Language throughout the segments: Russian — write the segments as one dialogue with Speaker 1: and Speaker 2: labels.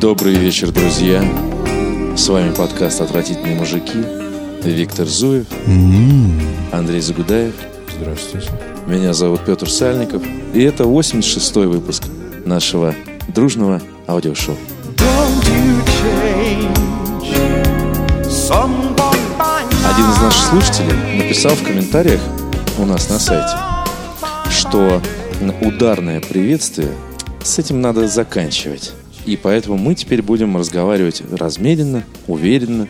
Speaker 1: Добрый вечер, друзья. С вами подкаст «Отвратительные мужики». Виктор Зуев, Андрей Загудаев.
Speaker 2: Здравствуйте.
Speaker 1: Меня зовут Петр Сальников. И это 86-й выпуск нашего дружного аудиошоу. Один из наших слушателей написал в комментариях у нас на сайте, что ударное приветствие с этим надо заканчивать. И поэтому мы теперь будем разговаривать размеренно, уверенно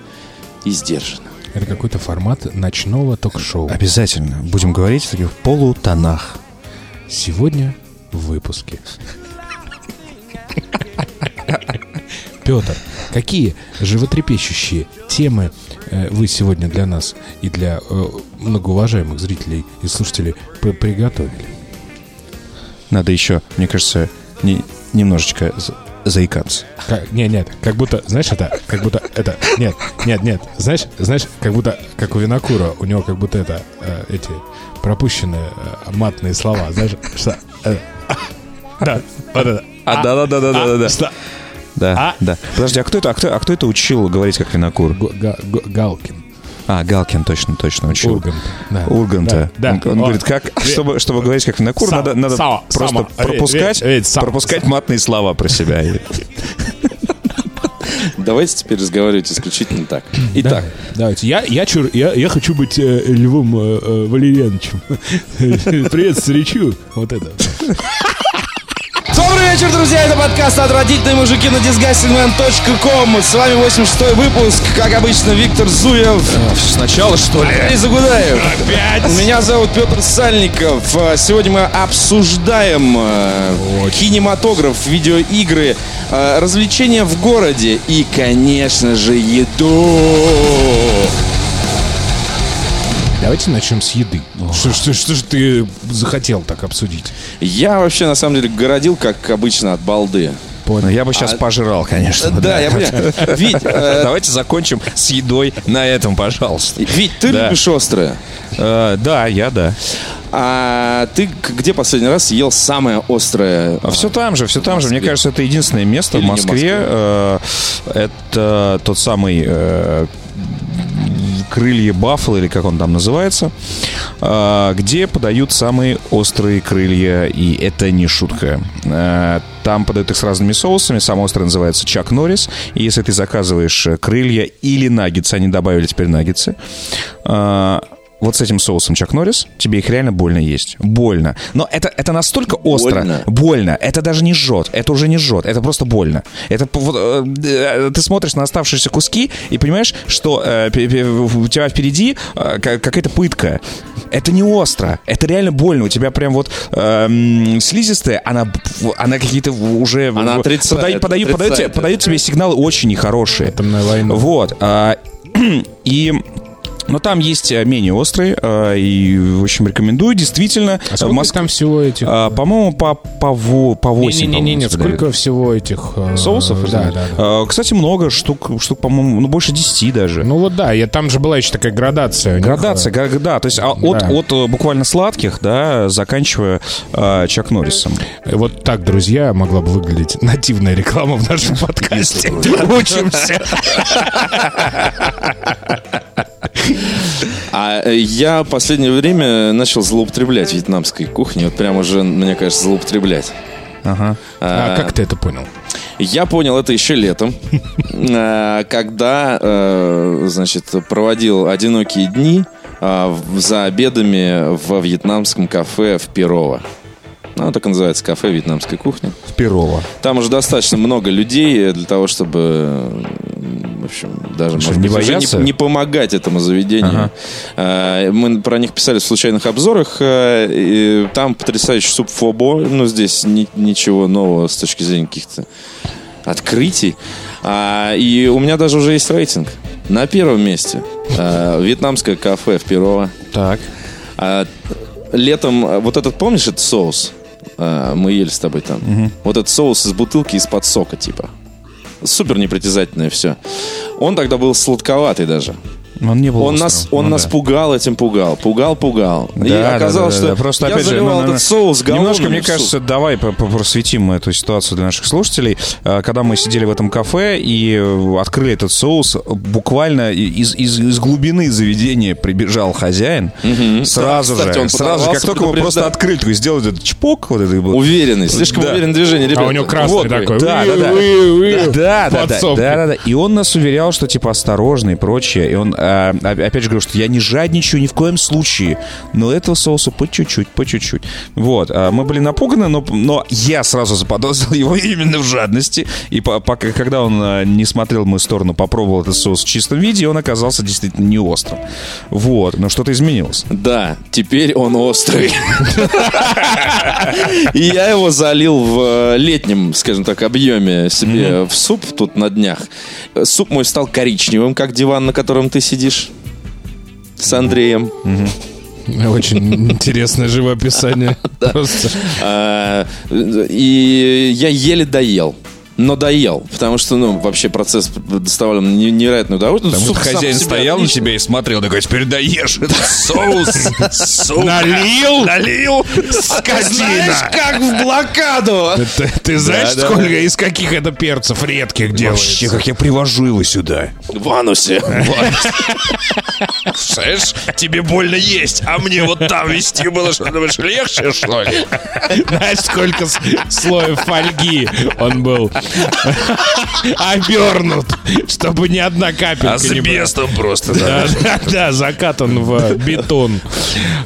Speaker 1: и сдержанно.
Speaker 2: Это какой-то формат ночного ток-шоу.
Speaker 3: Обязательно. Будем говорить в таких полутонах.
Speaker 2: Сегодня в выпуске. Петр, какие животрепещущие темы э, вы сегодня для нас и для э, многоуважаемых зрителей и слушателей при- приготовили?
Speaker 3: Надо еще, мне кажется, не- немножечко заикаться.
Speaker 2: Как- не, нет, как будто, знаешь, это, как будто это, нет, нет, нет, знаешь, знаешь, как будто, как у Винокура, у него как будто это, э, эти пропущенные э, матные слова, знаешь, что, э, да, вот это.
Speaker 3: А, да-да-да-да-да-да.
Speaker 2: что?
Speaker 3: Да,
Speaker 2: А?
Speaker 3: да. Подожди, а кто это, а кто, а кто это учил говорить как винокур?
Speaker 2: Г- Галкин.
Speaker 3: А, Галкин точно, точно учил.
Speaker 2: Ургант. Да.
Speaker 3: Урганта.
Speaker 2: Да,
Speaker 3: Он,
Speaker 2: да.
Speaker 3: он
Speaker 2: О,
Speaker 3: говорит, как, чтобы, чтобы говорить как винокур,
Speaker 2: Сам-
Speaker 3: надо, надо
Speaker 2: само-
Speaker 3: просто
Speaker 2: само.
Speaker 3: пропускать,
Speaker 2: Ведь- ведь сам-
Speaker 3: пропускать матные слова про себя.
Speaker 1: Давайте теперь разговаривать исключительно так. Итак,
Speaker 2: Давайте. Я, я, чур, я, я хочу быть э, Львом э, э, Валерьяновичем. Привет, старичу. Вот это.
Speaker 1: Добрый вечер, друзья! Это подкаст «Отвратительные мужики» на disgustingman.com. С вами 86-й выпуск. Как обычно, Виктор Зуев.
Speaker 3: Сначала, что ли?
Speaker 1: Андрей Загудаев. Меня зовут Петр Сальников. А, Сегодня мы обсуждаем э, кинематограф, видеоигры, э, развлечения в городе и, конечно же, еду.
Speaker 2: Давайте начнем с еды. Что, что, что же ты захотел так обсудить?
Speaker 1: Я вообще, на самом деле, городил, как обычно, от балды.
Speaker 3: Ну, я бы сейчас пожрал, конечно.
Speaker 1: Да, я понимаю. Вить, э,
Speaker 3: Давайте закончим с едой на этом, пожалуйста.
Speaker 1: Вить, ты
Speaker 3: Да.
Speaker 1: любишь острое?
Speaker 3: Э, да, я да.
Speaker 1: А ты где последний раз ел самое острое?
Speaker 3: А все там же, все там же. Мне кажется, это единственное место
Speaker 1: Или
Speaker 3: в Москве.
Speaker 1: Москве?
Speaker 3: э, это тот самый э, крылья Баффало, или как он там называется, э, где подают самые острые крылья, и это не шутка. Э, Там подают их с разными соусами. Самый острый называется Чак Норрис. И если ты заказываешь э, крылья или наггетсы, они добавили теперь наггетсы, э, вот с этим соусом Чак Норрис, тебе их реально больно есть. Больно. Но это, это настолько остро.
Speaker 1: Больно?
Speaker 3: Больно. Это даже не жжет. Это уже не жжет. Это просто больно. Это э, э, ты смотришь на оставшиеся куски и понимаешь, что э, у тебя впереди э, ка- какая-то пытка. Это не остро. Это реально больно. У тебя прям вот э, слизистая, она, она какие-то уже...
Speaker 1: Она отрицает,
Speaker 3: подает, подает, подает, подает тебе сигналы очень нехорошие.
Speaker 2: Атомная война.
Speaker 3: Вот. а, и... Но там есть э, менее острые, а, и, в общем, рекомендую. Действительно,
Speaker 2: А
Speaker 3: в Москве...
Speaker 2: там всего этих?
Speaker 3: А, по-моему, по, по, во- по 8.
Speaker 2: Не-не-не,
Speaker 3: по-моему,
Speaker 2: сколько всего этих... э,
Speaker 3: Соусов?
Speaker 2: Да, да, да.
Speaker 3: А, Кстати, много штук, штук, по-моему, ну, больше 10 даже.
Speaker 2: Ну вот да, я, там же была еще такая градация. них,
Speaker 3: Градация, га- да, то есть а, от,
Speaker 2: Да.
Speaker 3: от э, буквально сладких, да, заканчивая а, Чак Норрисом.
Speaker 2: э, Вот так, друзья, могла бы выглядеть нативная реклама в нашем подкасте. Учимся.
Speaker 1: А э, я в последнее время начал злоупотреблять вьетнамской кухней. Вот прям уже, мне кажется, злоупотреблять.
Speaker 3: Ага.
Speaker 2: А как ты это понял?
Speaker 1: Я понял это еще летом, э, когда, э, значит, проводил одинокие дни за обедами в вьетнамском кафе в Перово. Ну, так и называется кафе вьетнамской кухни.
Speaker 3: В Перово.
Speaker 1: Там уже достаточно много людей для того, чтобы, общем, даже,
Speaker 3: Что,
Speaker 1: может
Speaker 3: не
Speaker 1: быть,
Speaker 3: бояться?
Speaker 1: не, не помогать этому заведению.
Speaker 3: Ага.
Speaker 1: Э, Мы про них писали в случайных обзорах. э, Там потрясающий суп фобо. Ну, здесь ни- ничего нового с точки зрения каких-то открытий. А, И у меня даже уже есть рейтинг. На первом месте э, вьетнамское кафе в Перово.
Speaker 3: Так.
Speaker 1: А, летом, а, вот этот, помнишь, этот соус? А, мы ели с тобой там. Вот этот соус из бутылки из-под сока, типа. Супер непритязательное все. Он тогда был сладковатый даже.
Speaker 3: Он не был
Speaker 1: Он
Speaker 3: острым.
Speaker 1: нас, он
Speaker 3: Ну
Speaker 1: нас
Speaker 3: да.
Speaker 1: пугал этим пугал. Пугал, пугал. и
Speaker 3: Да,
Speaker 1: оказалось,
Speaker 3: да, да,
Speaker 1: что
Speaker 3: да. просто
Speaker 1: я
Speaker 3: опять же,
Speaker 1: заливал
Speaker 3: ну, ну,
Speaker 1: этот соус
Speaker 3: Немножко, мне кажется, давай просветим эту ситуацию для наших слушателей. Э, Когда мы сидели в этом кафе и э, открыли этот соус, буквально из, из, из глубины заведения прибежал хозяин. Сразу
Speaker 1: Да, кстати,
Speaker 3: же,
Speaker 1: он
Speaker 3: сразу же, как только мы просто открыли, такой сделал этот чпок, вот это вот.
Speaker 1: Уверенный, слишком
Speaker 3: Да.
Speaker 1: уверенное движение, ребята.
Speaker 2: А у него красный
Speaker 1: Вот,
Speaker 2: такой.
Speaker 3: Да, да, да. Да, да, да,
Speaker 2: Подсобки.
Speaker 3: да, да, да. И он нас уверял, что типа осторожно и прочее. И он, а, а- опять же говорю, что я не жадничаю ни в коем случае. Но этого соуса по чуть-чуть, по чуть-чуть. Вот. а Мы были напуганы, но, но я сразу заподозрил его именно в жадности. И по- пока, когда он не смотрел в мою сторону, попробовал этот соус в чистом виде, он оказался действительно не острым. Вот. Но что-то изменилось.
Speaker 1: Да, теперь он острый. И я его залил в э, летнем, скажем так, объеме себе в суп тут на днях. Суп мой стал коричневым, как диван, на котором ты сидишь с Андреем.
Speaker 2: Очень интересное живописание.
Speaker 1: А, И я еле доел. Но доел, потому что, ну, вообще процесс доставлял мне невероятное удовольствие.
Speaker 3: Потому
Speaker 1: Суп
Speaker 3: что хозяин стоял на тебя и смотрел, такой, теперь доешь этот соус. сука.
Speaker 2: Налил?
Speaker 3: Налил.
Speaker 1: Знаешь, как в блокаду!
Speaker 2: Ты, ты знаешь,
Speaker 3: да,
Speaker 2: сколько из каких это перцев редких
Speaker 3: Вообще,
Speaker 2: делается?
Speaker 3: как я привожу его сюда.
Speaker 1: В анусе.
Speaker 3: Слышь, тебе больно есть, а мне вот там вести было, что думаешь, легче, что ли?
Speaker 2: Знаешь, сколько слоев фольги он был обернут, чтобы ни одна капелька не была.
Speaker 3: Асбестом просто,
Speaker 2: Да, да, да, закатан в бетон.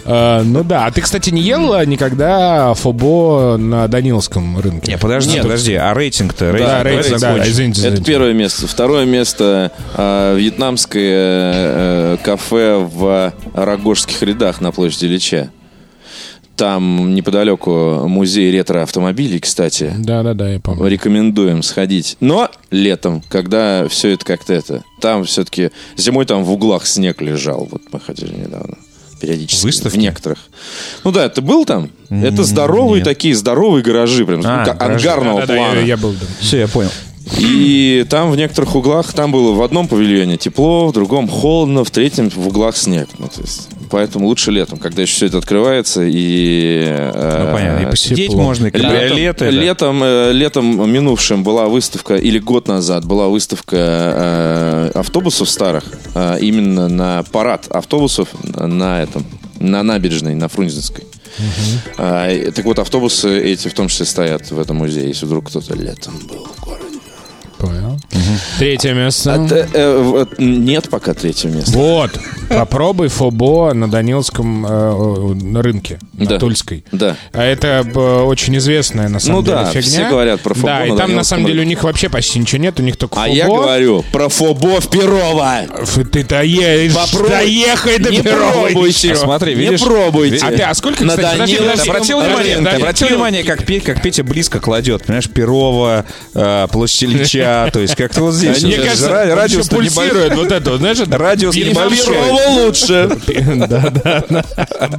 Speaker 2: А, Ну да, а ты, кстати, не ел а, никогда фобо на Даниловском рынке?
Speaker 3: Не, подожди, подожди, а рейтинг-то?
Speaker 2: Да, рейтинг, да, извините,
Speaker 1: Это первое место. Второе место э, вьетнамское э, кафе в Рогожских рядах на площади Ильича. Там неподалеку музей ретро-автомобилей, кстати.
Speaker 2: Да, да, да, я помню.
Speaker 1: Рекомендуем сходить. Но летом, когда все это как-то это... Там все-таки... Зимой там в углах снег лежал. Вот мы ходили недавно. Периодически.
Speaker 3: Выставки?
Speaker 1: В некоторых. Ну да, ты был там? Это здоровые
Speaker 3: нет.
Speaker 1: такие, здоровые гаражи. Прям,
Speaker 3: А, гаражи.
Speaker 1: ангарного
Speaker 2: Да, да,
Speaker 1: плана.
Speaker 2: я, я был. да.
Speaker 3: Все, я понял.
Speaker 1: И там в некоторых углах, там было в одном павильоне тепло, в другом холодно, в третьем в углах снег. Ну, то есть, поэтому лучше летом, когда еще все это открывается и... э,
Speaker 3: Ну, понятно, и посидеть
Speaker 2: тепло.
Speaker 3: можно, и.
Speaker 1: Летом,
Speaker 3: да.
Speaker 1: летом, э, летом минувшим была выставка, или год назад была выставка э, автобусов старых, э, именно на парад автобусов на этом, на набережной, на Фрунзенской. А, и- так вот, автобусы эти в том числе стоят в этом музее, если вдруг кто-то летом был.
Speaker 2: Третье место.
Speaker 1: А т- э, вот нет пока третьего места.
Speaker 2: Вот, попробуй фобо на Даниловском э, э, на рынке, на
Speaker 1: Да.
Speaker 2: Тульской.
Speaker 1: Да.
Speaker 2: А это э, очень известная на самом
Speaker 1: Ну
Speaker 2: деле
Speaker 1: да,
Speaker 2: фигня.
Speaker 1: все говорят про фобо
Speaker 2: Да, и
Speaker 1: на
Speaker 2: там на самом деле у
Speaker 1: рынке.
Speaker 2: них вообще почти ничего нет, у них только
Speaker 1: А
Speaker 2: фобо.
Speaker 1: я говорю про фобо в Перово.
Speaker 2: Ты доедешь,
Speaker 1: Попробуй.
Speaker 2: доехай до
Speaker 1: Не
Speaker 2: Перова
Speaker 1: пробуйте.
Speaker 2: еще.
Speaker 3: Смотри,
Speaker 1: Не
Speaker 3: видишь?
Speaker 1: пробуйте.
Speaker 2: А ты, а сколько,
Speaker 1: На
Speaker 2: кстати, подожди,
Speaker 1: Даниловском
Speaker 2: подожди,
Speaker 3: Ты обратил
Speaker 2: подожди,
Speaker 3: внимание, ты
Speaker 2: подожди,
Speaker 3: обратил внимание, как, как Петя близко кладет, понимаешь, Перова, э, площадь Ильича, то есть как-то вот здесь.
Speaker 2: Мне
Speaker 3: вот,
Speaker 2: кажется,
Speaker 3: радиус
Speaker 2: пульсирует вот это, вот, знаешь,
Speaker 3: Радиус небольшой.
Speaker 1: Лучше.
Speaker 2: Да, да.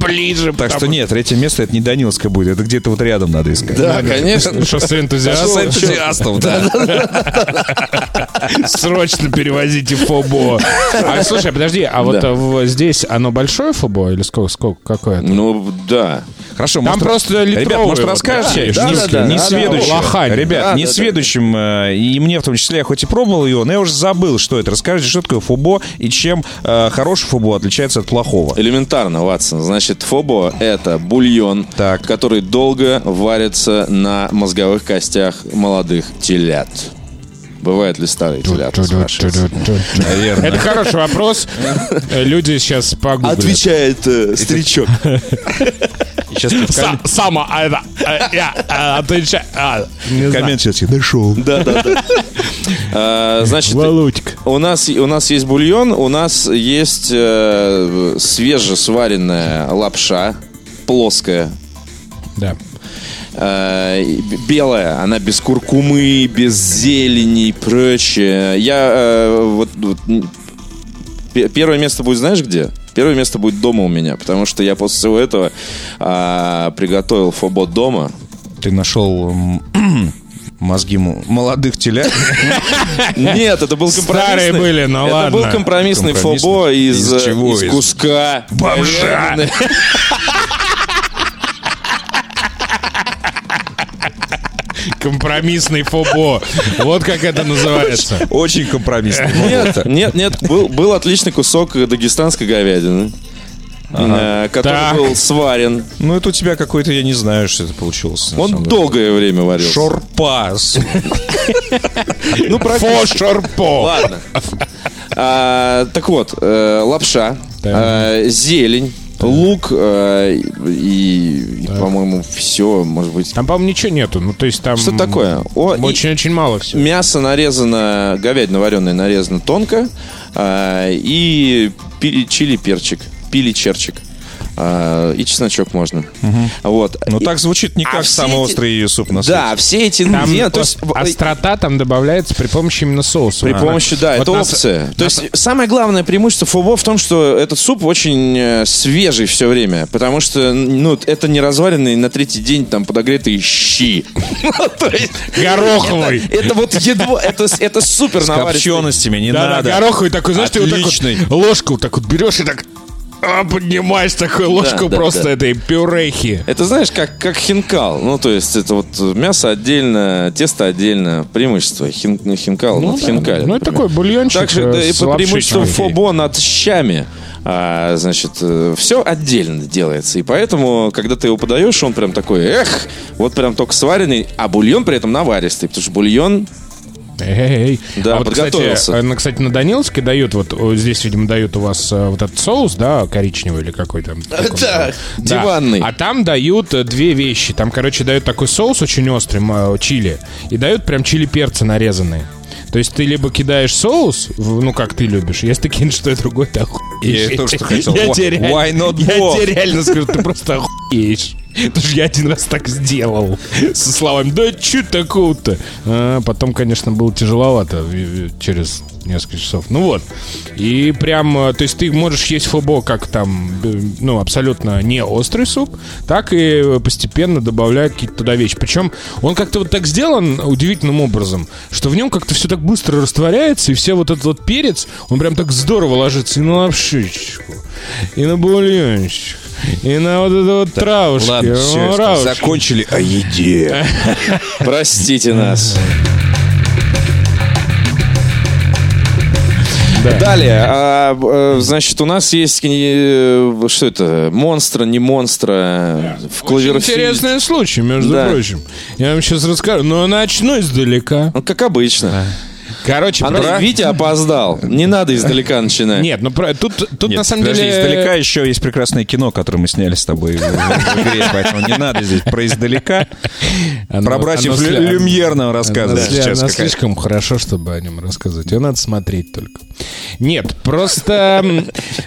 Speaker 2: Ближе.
Speaker 3: Так что нет, третье место это не Даниловское будет, это где-то вот рядом надо искать.
Speaker 1: Да, конечно.
Speaker 2: Шоссе энтузиастов.
Speaker 3: Шоссе энтузиастов, да.
Speaker 2: Срочно перевозите фобо. А слушай, подожди, а вот в- здесь оно большое фобо или сколько, сколько, какое?
Speaker 1: Ну, да.
Speaker 3: Хорошо,
Speaker 2: Там
Speaker 3: может,
Speaker 2: просто
Speaker 3: Ребят, может,
Speaker 2: вот,
Speaker 3: расскажете?
Speaker 1: да,
Speaker 3: не-
Speaker 1: да, да,
Speaker 3: не
Speaker 1: да,
Speaker 3: сведущим.
Speaker 2: да, лохань.
Speaker 3: Ребят,
Speaker 1: Да,
Speaker 3: не
Speaker 1: да, да.
Speaker 3: сведущим, э, и мне в том числе, я хоть и пробовал его, но я уже забыл, что это. Расскажите, что такое фобо и чем э, хороший фобо отличается от плохого.
Speaker 1: Элементарно, Ватсон. Значит, фобо — это бульон,
Speaker 3: Так.
Speaker 1: который долго варится на мозговых костях молодых телят. Бывают ли старые телята?
Speaker 3: Наверное.
Speaker 2: Это хороший вопрос. Люди сейчас погуглят.
Speaker 1: Отвечает э, старичок.
Speaker 3: Сейчас
Speaker 2: Сама, а, это, а, я, а, отвечаю. А,
Speaker 3: коммент сейчас я нашел.
Speaker 1: Да, да, да. А, Значит,
Speaker 2: Володька.
Speaker 1: у нас, у нас есть бульон, у нас есть э, свежесваренная лапша, плоская,
Speaker 2: Да.
Speaker 1: Э, белая, она без куркумы, без зелени и прочее. Я э, вот, вот, первое место будет, знаешь где? Первое место будет дома у меня, потому что я после всего этого а, приготовил фобо дома.
Speaker 3: Ты нашел Мозги молодых телят.
Speaker 1: Нет, это был компромиссный...
Speaker 2: Старые были, ну
Speaker 1: это
Speaker 2: ладно.
Speaker 1: был компромиссный, фобо из, э, Из куска.
Speaker 3: бомжа.
Speaker 2: Компромиссный фобо. Вот как это называется.
Speaker 3: Очень компромиссный.
Speaker 1: Нет, нет, нет, был, был отличный кусок дагестанской говядины, э, который
Speaker 2: Так.
Speaker 1: был сварен.
Speaker 3: Ну, это у тебя какой-то, я не знаю, что это получилось.
Speaker 1: Он
Speaker 3: самом деле.
Speaker 1: долгое время варился.
Speaker 3: Шорпас.
Speaker 1: Ну, практически.
Speaker 2: Фошерпо.
Speaker 1: Ладно. А, так вот, э, лапша, э, зелень, лук э, и, и, по-моему, все, может быть.
Speaker 2: Там, по-моему, ничего нету. Ну, то есть там...
Speaker 1: Что такое?
Speaker 2: Очень-очень мало всего.
Speaker 1: Мясо нарезано, говядина вареная нарезана тонко, а, и пили, чили перчик, пили черчик. А, и чесночок можно. Вот.
Speaker 3: Ну,
Speaker 1: И-
Speaker 3: так звучит не
Speaker 1: А
Speaker 3: как
Speaker 1: все
Speaker 3: самый
Speaker 1: эти-
Speaker 3: острый суп на свете.
Speaker 1: Да, все эти
Speaker 2: Там
Speaker 1: ингредиенты, то есть,
Speaker 2: ос- острота там добавляется при помощи именно соуса.
Speaker 1: При
Speaker 2: А.
Speaker 1: помощи, да,
Speaker 2: Вот
Speaker 1: это
Speaker 2: нас-
Speaker 1: опция. То есть самое главное преимущество фобо в том, что этот суп очень э, свежий все время, потому что ну это не разваренные на третий день там подогретые щи.
Speaker 2: Гороховый.
Speaker 1: Это вот едва, это это супер
Speaker 3: С
Speaker 1: наваристый.
Speaker 3: копченостями не надо.
Speaker 2: гороховый такой, знаешь, ты вот так вот ложку так вот берешь и так а, поднимаешь такую ложку
Speaker 1: да,
Speaker 2: просто
Speaker 1: да.
Speaker 2: этой пюрехи.
Speaker 1: Это знаешь, как, как хинкал. Ну, то есть, это вот мясо отдельно, тесто отдельно. Преимущество хин, хинкал над
Speaker 2: да.
Speaker 1: хинкалем.
Speaker 2: Ну, это такой бульончик,
Speaker 1: Так же
Speaker 2: э,
Speaker 1: да, и по преимуществу фобо над щами. А, значит, все отдельно делается. И поэтому, когда ты его подаешь, он прям такой, эх, вот прям только сваренный, а бульон при этом наваристый. Потому что бульон
Speaker 2: Эй,
Speaker 1: Да,
Speaker 2: а вот, кстати,
Speaker 1: подготовился.
Speaker 2: э, на, кстати, на Даниловске дают, вот здесь, видимо, дают у вас э, вот этот соус, да, коричневый или какой там. такой,
Speaker 1: Да, диванный.
Speaker 2: А там дают э, две вещи. Там, короче, дают такой соус очень острый, чили, и дают прям чили-перцы нарезанные. То есть ты либо кидаешь соус, ну, как ты любишь, если ты кинешь что-то другое, ты охуеешь.
Speaker 3: Я тоже что хотел.
Speaker 2: Я
Speaker 3: Why-
Speaker 2: тебе реально- я тебе реально скажу, ты просто охуеешь. Потому что я один раз так сделал. Со словами, да что такого-то? А потом, конечно, было тяжеловато через несколько часов. Ну вот. И прям, э, то есть ты можешь есть фобо как там, э, ну, абсолютно не острый суп, так и постепенно добавлять какие-то туда вещи. Причем он как-то вот так сделан удивительным образом, что в нем как-то все так быстро растворяется, и все вот этот вот перец, он прям так здорово ложится и на лапшичку, и на бульончик, и на вот это вот травушки.
Speaker 3: Ладно, все,
Speaker 2: муравушки.
Speaker 3: закончили о еде.
Speaker 1: Простите нас.
Speaker 2: Да.
Speaker 1: Далее, а, э, значит, у нас есть э, что это, монстра, не монстра в
Speaker 2: Очень
Speaker 1: Кловерфилд.
Speaker 2: интересный случай, между
Speaker 1: Да.
Speaker 2: прочим. Я вам сейчас расскажу, но начну издалека.
Speaker 1: Ну, как обычно.
Speaker 2: Короче,
Speaker 1: Она,
Speaker 2: про-
Speaker 1: Витя опоздал. Не надо издалека начинать.
Speaker 2: Нет, ну про- тут, тут
Speaker 3: Нет,
Speaker 2: на самом
Speaker 3: подожди,
Speaker 2: деле...
Speaker 3: издалека еще есть прекрасное кино, которое мы сняли с тобой в, в игре, поэтому не надо здесь про издалека.
Speaker 2: Оно-
Speaker 3: Про братьев
Speaker 2: оно
Speaker 3: Лю- Люмьер нам
Speaker 2: Оно
Speaker 3: рассказывать
Speaker 2: сли-
Speaker 3: сейчас.
Speaker 2: оно слишком хорошо, чтобы о нем рассказывать. Его надо смотреть только. Нет, просто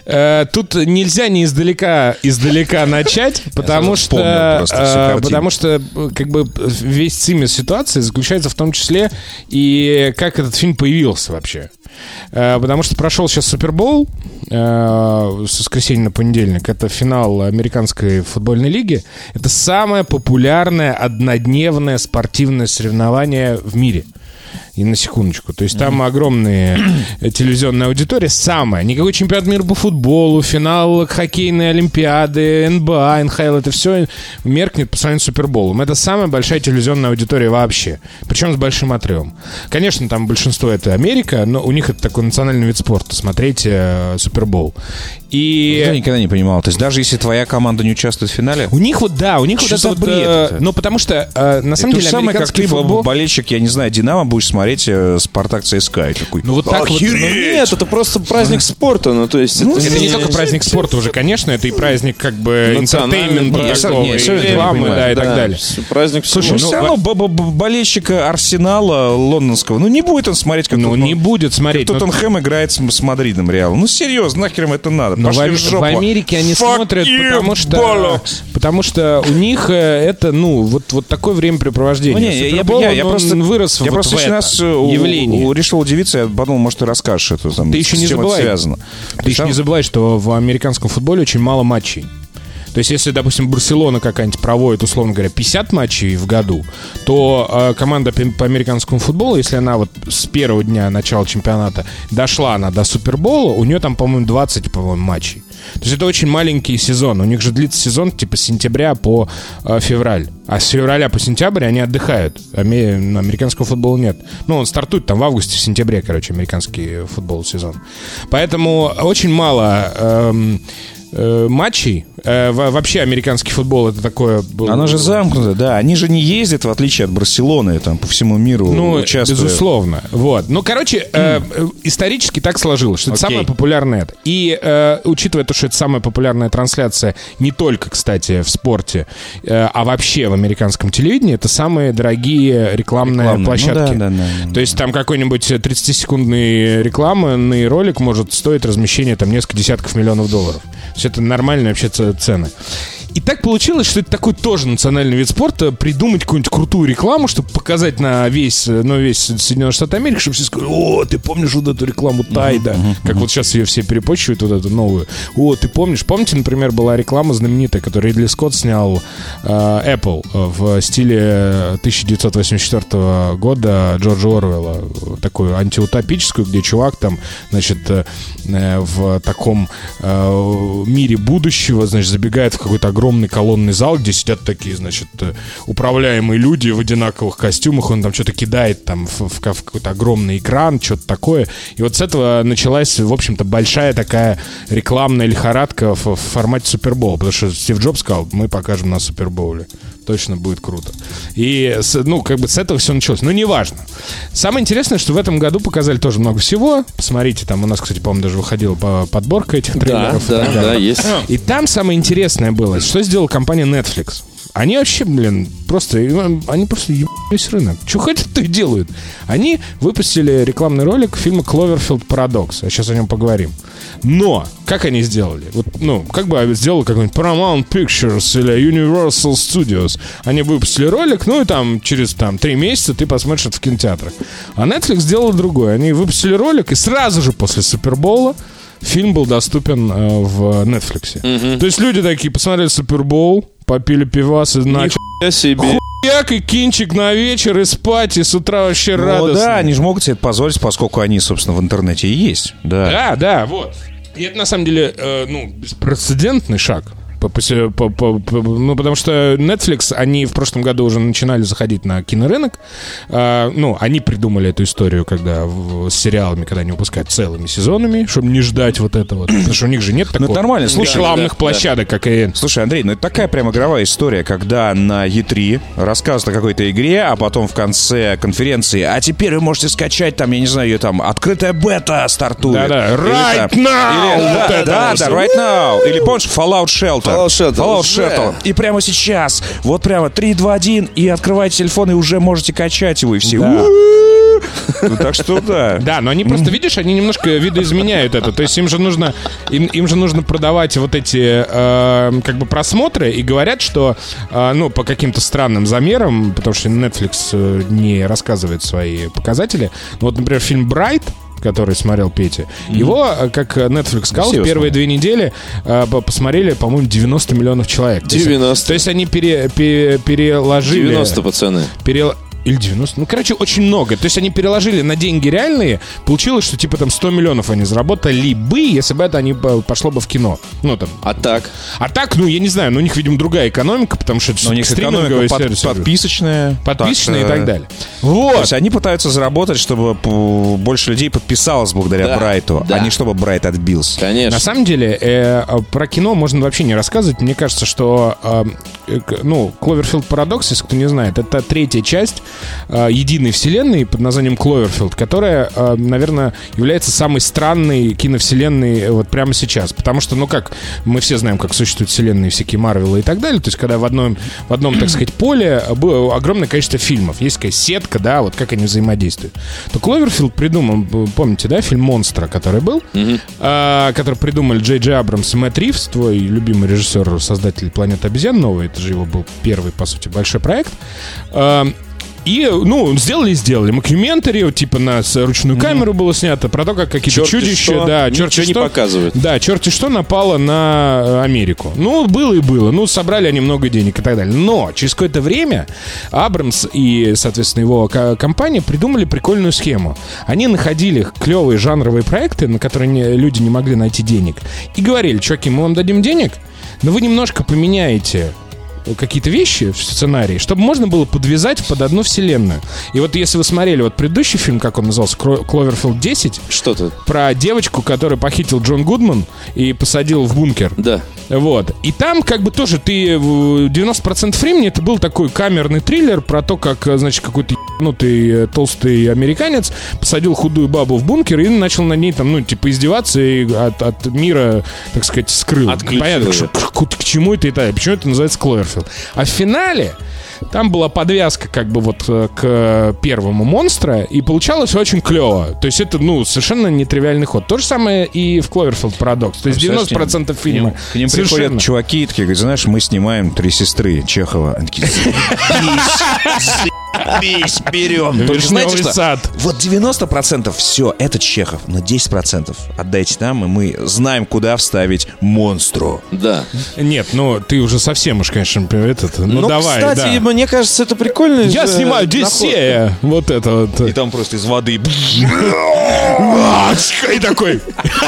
Speaker 2: э, тут нельзя не издалека издалека начать, потому
Speaker 3: сразу вспомнил
Speaker 2: что э, потому что э, как бы весь цимис ситуации заключается в том числе и как этот фильм появился вообще. Э, Потому что прошел сейчас Супербол э, с воскресенья на понедельник. Это финал американской футбольной лиги. Это самое популярное однодневное спортивное соревнование в мире. И на секундочку. То есть там огромные э, телевизионная аудитория. Самая. Никакой чемпионат мира по футболу, финал хоккейной олимпиады, НБА, НХЛ. Это все меркнет по сравнению с Суперболом. Это самая большая телевизионная аудитория вообще. Причем с большим отрывом. Конечно, там большинство это Америка, но у них это такой национальный вид спорта. Смотреть э, Супербол. И...
Speaker 3: Я никогда не понимал. То есть даже если твоя команда не участвует в финале,
Speaker 2: У них вот, да, у них
Speaker 3: Что
Speaker 2: вот это вот,
Speaker 3: бред
Speaker 2: э,
Speaker 3: это?
Speaker 2: Ну, потому что, э, на самом
Speaker 3: то же
Speaker 2: деле,
Speaker 3: самое, как ты,
Speaker 2: футбол...
Speaker 3: болельщик, я не знаю, Динамо, будешь смотреть э, Спартак ЦСКА. И такой,
Speaker 2: Ну, вот так вот,
Speaker 1: Ну, нет, это просто праздник спорта. Ну, то есть...
Speaker 2: Ну, это не только праздник спорта уже, конечно, это и праздник как бы entertainment
Speaker 3: 'а, это
Speaker 2: рекламы, да, и так
Speaker 1: Да,
Speaker 2: далее.
Speaker 1: Праздник
Speaker 3: Слушай, ну, все равно б- б- б- болельщика Арсенала лондонского, ну не будет он смотреть, как
Speaker 2: Ну, не будет смотреть.
Speaker 3: как
Speaker 2: но-
Speaker 3: Тоттенхэм играет с, с Мадридом Реал. Ну серьезно, нахер им это надо? Пошли в жопу.
Speaker 2: в Америке они
Speaker 3: Fuck
Speaker 2: смотрят, потому что, потому что у них э, это, ну, вот, вот такое времяпрепровождение.
Speaker 3: Ну, не, я, я, я- я просто
Speaker 2: вырос
Speaker 3: я
Speaker 2: вот
Speaker 3: просто
Speaker 2: в это
Speaker 3: раз э, у-
Speaker 2: явление.
Speaker 3: у- решил удивиться, я подумал, может, ты расскажешь это там.
Speaker 2: Ты еще не забывай.
Speaker 3: связано.
Speaker 2: Ты еще не забывай, что в американском футболе очень мало матчей. То есть, если, допустим, Барселона какая-нибудь проводит, условно говоря, 50 матчей в году, то э, команда по, по американскому футболу, если она вот с первого дня начала чемпионата дошла она до Супербола, у нее там, по-моему, 20, по-моему, матчей. То есть это очень маленький сезон. У них же длится сезон типа с сентября по э, февраль. А с февраля по сентябрь они отдыхают. Ну, американского футбола нет. Ну, он стартует там в августе, в сентябре, короче, американский футбол сезон. Поэтому очень мало эм, э, матчей. Э, во- вообще американский футбол это такое...
Speaker 3: Оно же замкнуто, да. Они же не ездят, в отличие от Барселоны, там по всему миру
Speaker 2: Ну,
Speaker 3: участвуют.
Speaker 2: безусловно. Вот. Ну, короче, э, э, исторически так сложилось, что это самое популярное. это. И э, учитывая то, что это самая популярная трансляция не только, кстати, в спорте, э, а вообще в американском телевидении, это самые дорогие рекламные
Speaker 3: Рекламные. Ну
Speaker 2: площадки.
Speaker 3: да, да, да, да.
Speaker 2: То есть там какой-нибудь 30-секундный рекламный ролик может стоить размещение там несколько десятков миллионов долларов. Есть это нормальные вообще цены. И так получилось, что это такой тоже национальный вид спорта, придумать какую-нибудь крутую рекламу, чтобы показать на весь, ну, весь Соединенные Штаты Америки, чтобы все сказали, о, ты помнишь вот эту рекламу Тайда? Как вот сейчас ее все перепочивают, вот эту новую. О, ты помнишь? Помните, например, была реклама знаменитая, которую Ридли Скотт снял э, Apple э, в стиле 1984 года Джорджа Оруэлла, такую антиутопическую, где чувак там, значит, э, в таком э, мире будущего, значит, забегает в какой-то огромный колонный зал, где сидят такие, значит, э, управляемые люди в одинаковых костюмах, он там что-то кидает там в, в ка- в какой-то огромный экран, что-то такое. И вот с этого началась, в общем-то, большая такая рекламная лихорадка в, в формате Супербола, потому что Стив Джобс сказал, мы покажем на Супербоуле. Точно будет круто. И, ну, как бы с этого все началось. Но неважно. Самое интересное, что в этом году показали тоже много всего. Посмотрите, там у нас, кстати, по-моему, даже выходила по- подборка этих
Speaker 1: Да,
Speaker 2: трейлеров.
Speaker 1: да, да, есть.
Speaker 2: И там самое интересное было, что сделала компания Netflix. Они вообще, блин, просто, э, они просто весь рынок. Что хотят, то и делают. Они выпустили рекламный ролик фильма «Кловерфилд Парадокс». А сейчас о нем поговорим. Но, как они сделали? Вот, ну, как бы сделал какой-нибудь Paramount Pictures или Universal Studios. Они выпустили ролик, ну и там через там три месяца ты посмотришь это в кинотеатрах. А Netflix сделал другое. Они выпустили ролик, и сразу же после Супербола фильм был доступен э, в Netflix. То есть люди такие посмотрели Супербол, попили пивас и начали
Speaker 1: себе.
Speaker 2: Як и кинчик на вечер и спать, и с утра вообще
Speaker 3: Ну
Speaker 2: радостно.
Speaker 3: да, они же могут себе это позволить, поскольку они, собственно, в интернете и есть. Да.
Speaker 2: Да, да, вот. И это на самом деле, э, ну, беспрецедентный шаг. По- по- по- по- ну, потому что Netflix, они в прошлом году уже начинали заходить на кинорынок. А, ну, они придумали эту историю, когда в- с сериалами, когда они выпускают целыми сезонами, чтобы не ждать вот этого. Потому что у них же нет такого
Speaker 3: Ну, это нормально, слушай,
Speaker 2: рекламных
Speaker 1: да,
Speaker 2: площадок, как и...
Speaker 3: Слушай, Андрей, ну это такая прям игровая история, когда на E3 рассказывают о какой-то игре, а потом в конце конференции, а теперь вы можете скачать там, я не знаю, ее там, открытая бета стартует.
Speaker 2: Да-да,
Speaker 3: Или
Speaker 2: right
Speaker 3: там-
Speaker 2: now!
Speaker 3: или-
Speaker 2: Вот
Speaker 3: да, да, да,
Speaker 2: всё.
Speaker 3: right now. Или помнишь, Fallout Shelter.
Speaker 1: Fallout Shelter,
Speaker 3: Fallout
Speaker 1: уже.
Speaker 3: Shelter. И прямо сейчас, вот прямо 3, 2, 1, и открываете телефон, и уже можете качать его, и все.
Speaker 2: Да.
Speaker 3: «У-у-у». Ну, Так что да.
Speaker 2: Да, но они просто, видишь, они немножко видоизменяют это. То есть им же нужно, им, им же нужно продавать вот эти э, как бы просмотры и говорят, что э, ну по каким-то странным замерам, потому что Netflix э, не рассказывает свои показатели. Ну, вот, например, фильм Брайт который смотрел Петя. Его, э, как Netflix сказал,
Speaker 3: Все
Speaker 2: в первые
Speaker 3: смотрели.
Speaker 2: две недели э, по- посмотрели, по-моему, 90 миллионов человек. То есть-
Speaker 1: 90.
Speaker 2: То есть они пере- пере- переложили...
Speaker 1: 90, пацаны.
Speaker 2: Перел... Или 90. Ну, короче, очень много. То есть они переложили на деньги реальные. Получилось, что типа там 100 миллионов они заработали бы, если бы это они пошло бы в кино. Ну, там.
Speaker 1: А так?
Speaker 2: А так, ну, я не знаю, ну, у них, видимо, другая экономика, потому что это
Speaker 3: Но у них экономика под-
Speaker 2: сервис
Speaker 3: подписочная.
Speaker 2: Подписочная и
Speaker 3: что-
Speaker 2: так далее.
Speaker 3: То
Speaker 2: Вот.
Speaker 3: есть они пытаются заработать, чтобы больше людей подписалось благодаря
Speaker 1: Да,
Speaker 3: Брайту,
Speaker 1: да.
Speaker 3: а не чтобы Брайт отбился.
Speaker 1: Конечно.
Speaker 2: На самом деле, э, э, про кино можно вообще не рассказывать. Мне кажется, что, э, э, ну, Кловерфилд Парадокс, если кто не знает, это третья часть э, единой вселенной под названием Кловерфилд, которая, э, наверное, является самой странной киновселенной э, вот прямо сейчас. Потому что, ну как, мы все знаем, как существуют вселенные всякие Марвелы и так далее. То есть, когда в одном, в одном так сказать, поле было огромное количество фильмов. Есть такая сетка, да, вот как они взаимодействуют. То Кловерфилд придумал, э, помните, да, фильм «Монстра», который был? а, который придумали Джей Джей Абрамс и Мэтт Ривз, твой любимый режиссер, создатель «Планеты обезьян» новый, это же его был первый, по сути, большой проект. А, И, ну, сделали, сделали. Мокьюментари, типа на ручную камеру было снято, про то, как какие-то чудища,
Speaker 1: что,
Speaker 2: да, черти
Speaker 1: не
Speaker 2: что.
Speaker 1: показывают.
Speaker 2: Да, черти что напало на э, Америку. Ну, было и было. Ну, собрали они много денег и так далее. Но через какое-то время Абрамс и, соответственно, его ко- компания придумали прикольную схему. Они находили клевые жанровые проекты, на которые не- люди не могли найти денег, и говорили, чуваки, мы вам дадим денег, но вы немножко поменяете какие-то вещи в сценарии, чтобы можно было подвязать под одну вселенную. И вот если вы смотрели вот предыдущий фильм, как он назывался, «Кловерфилд 10»,
Speaker 1: Что то
Speaker 2: про девочку, которую похитил Джон Гудман и посадил в бункер.
Speaker 1: Да.
Speaker 2: Вот. И там как бы тоже ты в 90% времени это был такой камерный триллер про то, как, э, значит, какой-то ебанутый э, толстый американец посадил худую бабу в бункер и начал на ней там, ну, типа, издеваться и от, от мира, так сказать, скрыл.
Speaker 1: Отключил
Speaker 2: Понятно, что к, к- к чему это и так. Почему это называется Кловерфилд? А в финале там была подвязка как бы вот э, к первому монстра, и получалось очень клево. То есть это, ну, совершенно нетривиальный ход. То же самое и в Кловерфилд Парадокс. То есть 90% фильма.
Speaker 3: К ним
Speaker 2: совершенно-
Speaker 3: приходят чуваки и такие, говорят, знаешь, мы снимаем «Три сестры» Чехова. Они такие, берем. Только знаете что?
Speaker 2: сад.
Speaker 3: Вот 90% все, это Чехов, но 10% отдайте нам, и мы знаем, куда вставить монстру.
Speaker 1: Да.
Speaker 2: Нет, ну ты уже совсем уж, конечно, этот. Ну, давай,
Speaker 1: кстати,
Speaker 2: да.
Speaker 1: мне кажется, это прикольно.
Speaker 2: Я снимаю Одиссея. Вот это вот.
Speaker 3: И там просто из воды.
Speaker 2: И такой.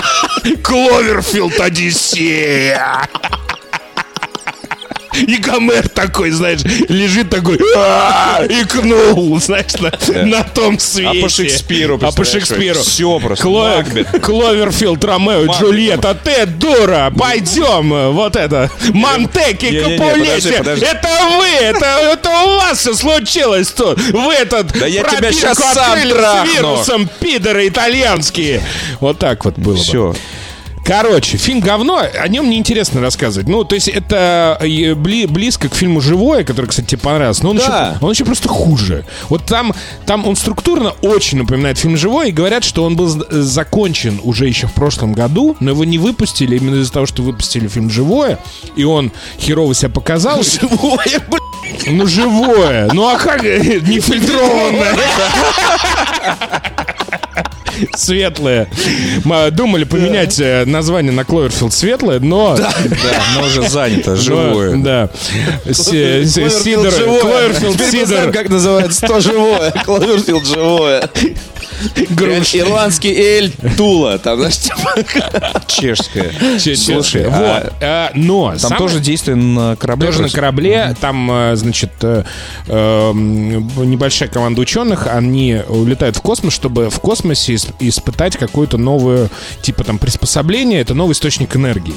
Speaker 2: Кловерфилд Одиссея. И Гомер такой, знаешь, лежит такой, «А-а-а!» икнул, знаешь, на, на том свете.
Speaker 3: А по Шекспиру,
Speaker 2: А по Шекспиру.
Speaker 3: всё просто,
Speaker 2: Кло-. Кловерфилд, Ромео, Джульетта, ты дура, пойдем, вот это, Монтеки, Капулетти, это вы, это, это у вас все случилось тут, вы этот
Speaker 3: Да я тебя щас сам
Speaker 2: с
Speaker 3: трахну.
Speaker 2: вирусом, пидоры итальянские. Вот так вот было бы. Короче, фильм говно, о нем неинтересно рассказывать. Ну, то есть это э, бли- близко к фильму «Живое», который, кстати, тебе понравился, но он,
Speaker 1: Да.
Speaker 2: еще, он еще просто хуже. Вот там, там он структурно очень напоминает фильм «Живое», и говорят, что он был з- закончен уже еще в прошлом году, но его не выпустили именно из-за того, что выпустили фильм «Живое», и он херово себя показал.
Speaker 1: Живое,
Speaker 2: Ну, живое. Ну, а как? Нефильтрованное. Светлое. Мы думали поменять э, название на Кловерфилд светлое, но...
Speaker 3: Да, но уже занято,
Speaker 2: но-
Speaker 3: живое.
Speaker 2: Да. Си- си- Сидор... Кловерфилд Сидор...
Speaker 1: как называется то живое. Кловерфилд живое.
Speaker 2: Груш.
Speaker 1: Ирландский эль Тула. Там, знаешь, типа...
Speaker 3: Чешская.
Speaker 2: Че-
Speaker 3: Слушай, а
Speaker 2: вот. а, Но...
Speaker 3: Там
Speaker 2: самое-
Speaker 3: тоже действие на корабле.
Speaker 2: Тоже на корабле, там, э, значит, э, небольшая команда ученых, они улетают в космос, чтобы в космосе испытать какое-то новое, типа там приспособление, это новый источник энергии.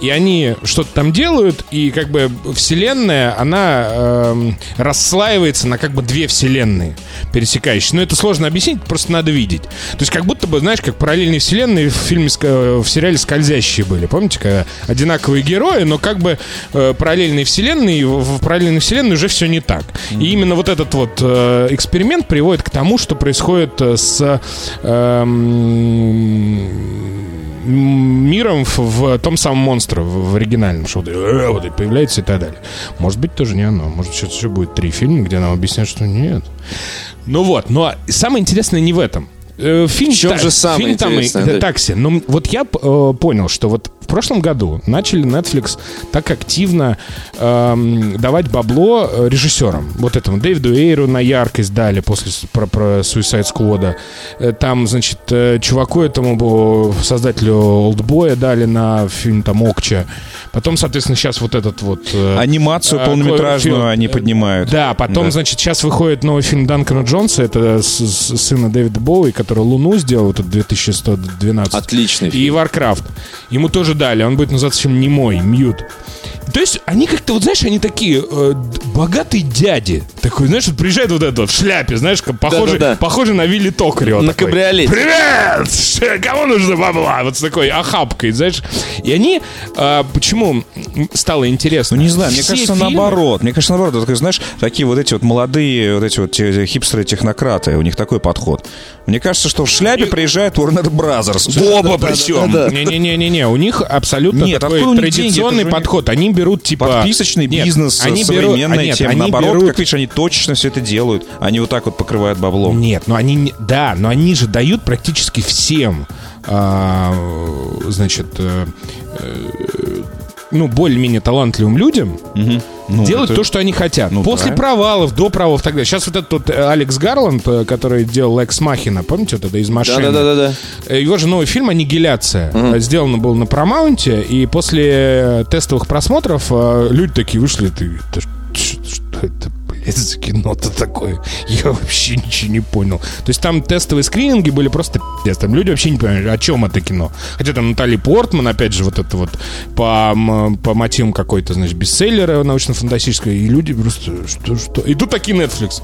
Speaker 2: И они что-то там делают, и как бы вселенная, она эм, расслаивается на как бы две вселенные пересекающие. Но это сложно объяснить, просто надо видеть. То есть как будто бы, знаешь, как параллельные вселенные в фильме, ска- в сериале «Скользящие» были. Помните, когда одинаковые герои, но как бы э, параллельные вселенные, и в, в параллельной вселенной уже все не так. И именно вот этот вот э, эксперимент приводит к тому, что происходит э, с м, миром в, в том самом монстре, в, в оригинальном, что вот, э, вот и появляется и так далее. Может быть, тоже не оно. Может, сейчас еще будет три фильма, где нам объяснят, что нет. Ну вот, но самое интересное не в этом. Э, Фильм,
Speaker 1: В чем
Speaker 2: та-
Speaker 1: же самое
Speaker 2: фильм там и-
Speaker 1: да?
Speaker 2: такси. Но вот я э, понял, что вот в прошлом году начали Netflix так активно эм, давать бабло э, режиссерам. Вот этому Дэвиду Эйру на яркость дали после про, про Suicide Squad. Э, Там, значит, э, чуваку этому создателю Олдбоя дали на фильм там Окча. Потом, соответственно, сейчас вот этот вот... э,
Speaker 3: Анимацию
Speaker 2: э,
Speaker 3: полнометражную
Speaker 2: Кловерфилд.
Speaker 3: они поднимают.
Speaker 2: Да, потом,
Speaker 3: Да.
Speaker 2: значит, сейчас выходит новый фильм Данкана Джонса, это с- с- сына Дэвида Боуи, который «Луну» сделал, этот 2112.
Speaker 1: Отличный
Speaker 2: И
Speaker 1: фильм.
Speaker 2: Warcraft. Ему тоже дали, он будет называться фильм «Немой», «Мьют». То есть они как-то, вот знаешь, они такие э, богатые дяди. Такой, знаешь, вот приезжает вот этот вот в шляпе, знаешь, как похоже,
Speaker 1: Да-да-да.
Speaker 2: похоже на Вилли Токарева.
Speaker 1: На
Speaker 2: такой.
Speaker 1: кабриолете.
Speaker 2: Привет! Кому нужно бабла? Вот с такой охапкой, знаешь. И они, э, почему стало интересно?
Speaker 3: Ну, не знаю, мне
Speaker 2: Все
Speaker 3: кажется,
Speaker 2: фильмы-
Speaker 3: наоборот. Мне кажется, наоборот. Такой, знаешь, такие вот эти вот молодые, вот эти вот те- хипстеры-технократы, у них такой подход. Мне кажется, что в шляпе приезжает Warner Brothers. Оба причем.
Speaker 1: да.
Speaker 2: Не-не-не-не, у них абсолютно
Speaker 3: Нет,
Speaker 2: такой
Speaker 3: откуда у них деньги?
Speaker 2: традиционный
Speaker 3: Это же у них-
Speaker 2: подход. Они берут берут типа...
Speaker 3: Подписочный
Speaker 2: Нет,
Speaker 3: бизнес,
Speaker 2: они берут-
Speaker 3: современная
Speaker 2: а, нет,
Speaker 3: тема.
Speaker 2: они
Speaker 3: Наоборот,
Speaker 2: берут-
Speaker 3: как видишь, они точно все это делают. Они вот так вот покрывают баблом.
Speaker 2: Нет, но они да, но они же дают практически всем, а, значит, э, ну более-менее талантливым людям
Speaker 3: Ну,
Speaker 2: делать
Speaker 3: это-
Speaker 2: то, что они хотят.
Speaker 3: ну,
Speaker 2: После
Speaker 3: да.
Speaker 2: провалов, до провалов, тогда. Сейчас вот этот вот э, Алекс Гарланд, э, который делал Экс Махина, помните вот это из машины?
Speaker 1: Да-да-да-да.
Speaker 2: Э, Его же новый фильм «Аннигиляция». Э, Сделан был на Промаунте, и после тестовых просмотров люди такие вышли, ты, это что это, блядь, за кино-то такое? Я вообще ничего не понял. То есть там тестовые скрининги были просто пиздец. Там люди вообще не понимали, о чем это кино. Хотя там Натали Портман, опять же, вот это вот по, по мотивам какой-то, значит, бестселлера научно-фантастической, и люди просто, что, что? И тут такие Netflix.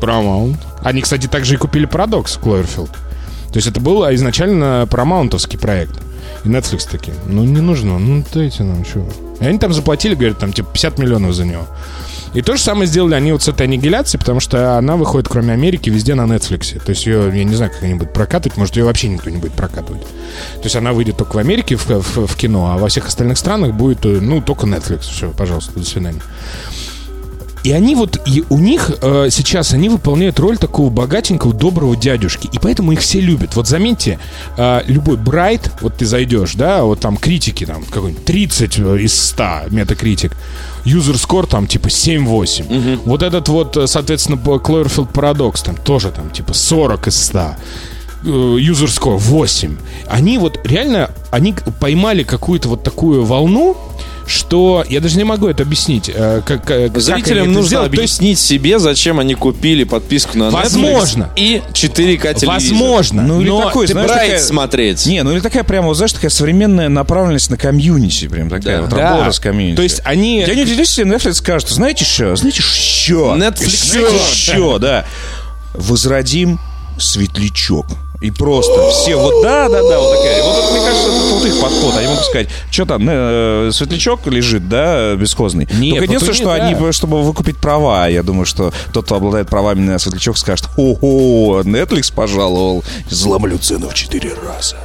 Speaker 2: Paramount. Они, кстати, также и купили Парадокс Кловерфилд. То есть это был изначально парамаунтовский проект. И Netflix такие, ну не нужно, ну дайте нам, что. И они там заплатили, говорят, там типа 50 миллионов за него. И то же самое сделали они вот с этой аннигиляцией, потому что она выходит, кроме Америки, везде на Netflix. То есть ее, я не знаю, как они будут прокатывать, может, ее вообще никто не будет прокатывать. То есть она выйдет только в Америке в, в- в кино, а во всех остальных странах будет, э, ну, только Netflix. Все, пожалуйста, до свидания. И они вот, и у них э, сейчас, они выполняют роль такого богатенького, доброго дядюшки. И поэтому их все любят. Вот заметьте, э, любой Брайт, вот ты зайдешь, да, вот там критики, там, какой-нибудь 30 из 100 метакритик. User score там типа 7-8. Вот этот вот, э, соответственно, Cloverfield Paradox там тоже там типа 40 из 100 э, score 8. Они вот реально, они поймали какую-то вот такую волну, что я даже не могу это объяснить. э, Как, как- как
Speaker 1: Зрителям
Speaker 2: это
Speaker 1: нужно
Speaker 2: есть,
Speaker 1: объяснить себе, зачем они купили подписку на Netflix
Speaker 2: Возможно.
Speaker 1: и 4К телевизор.
Speaker 2: возможно,
Speaker 3: Ну, или
Speaker 2: но
Speaker 3: такой,
Speaker 1: Ты
Speaker 3: знаешь,
Speaker 1: Брайт
Speaker 3: такая-
Speaker 1: смотреть.
Speaker 3: Не, ну или такая прямо, вот знаешь, такая современная направленность на комьюнити, прям такая
Speaker 1: Да.
Speaker 3: вот
Speaker 2: Да.
Speaker 3: работа с комьюнити.
Speaker 2: То есть они...
Speaker 3: Я не удивлюсь, если Netflix скажет, знаете что, знаете что?
Speaker 1: Netflix.
Speaker 3: Что, да. Возродим светлячок. И просто все вот да, да, да, вот такая. Вот это, мне кажется, это вот их подход. Они могут сказать, что там, э, светлячок лежит, да, бесхозный.
Speaker 2: Нет,
Speaker 3: Только
Speaker 2: вот
Speaker 3: единственное, что
Speaker 2: них,
Speaker 3: они,
Speaker 2: да.
Speaker 3: чтобы выкупить права, я думаю, что тот, кто обладает правами на светлячок, скажет, о Netflix пожаловал, взломлю цену в четыре раза.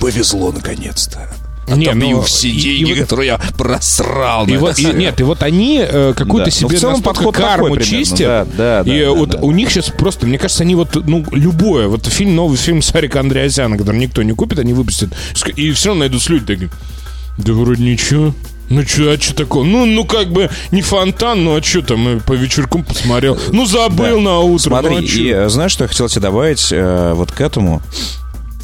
Speaker 3: Повезло наконец-то. Отобью
Speaker 2: ну,
Speaker 3: все деньги, которые я просрал.
Speaker 2: И вот, и- нет, и вот они э, какую-то
Speaker 3: Да.
Speaker 2: Себе
Speaker 3: целом
Speaker 2: настолько
Speaker 3: подход такой
Speaker 2: карму
Speaker 3: примерно,
Speaker 2: чистят.
Speaker 3: да, да,
Speaker 2: и
Speaker 3: да, да,
Speaker 2: вот
Speaker 3: да.
Speaker 2: у них сейчас просто, мне кажется, они вот, ну, любое, вот фильм, новый фильм Сарика Андреасяна, который никто не купит, они выпустят. И все равно найдут люди такие, да вроде ничего. Ну что, а что такое? Ну, ну как бы не фонтан, ну а что там, по вечеркам посмотрел. Ну забыл на утро.
Speaker 3: Смотри,
Speaker 2: ну, а
Speaker 3: и э, знаешь, что я хотел тебе добавить э, вот к этому?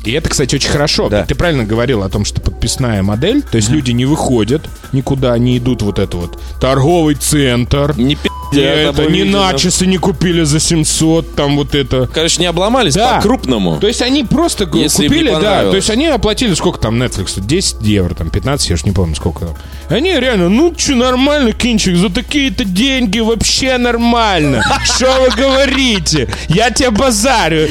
Speaker 2: И это, кстати, очень хорошо.
Speaker 3: Да.
Speaker 2: Ты правильно говорил о том, что подписная модель, то есть люди не выходят никуда, не идут вот это вот торговый центр.
Speaker 1: Не Пи***я,
Speaker 2: это, не начисы не купили за 700, там вот это.
Speaker 1: Короче, не обломались
Speaker 2: Да.
Speaker 1: по-крупному.
Speaker 2: То есть они просто
Speaker 1: Если
Speaker 2: купили, да, то есть они оплатили сколько там Netflix, 10 евро, там 15, я уж не помню сколько там. Они реально, ну что, нормально, кинчик, за такие-то деньги вообще нормально. Что вы говорите? Я тебе базарю.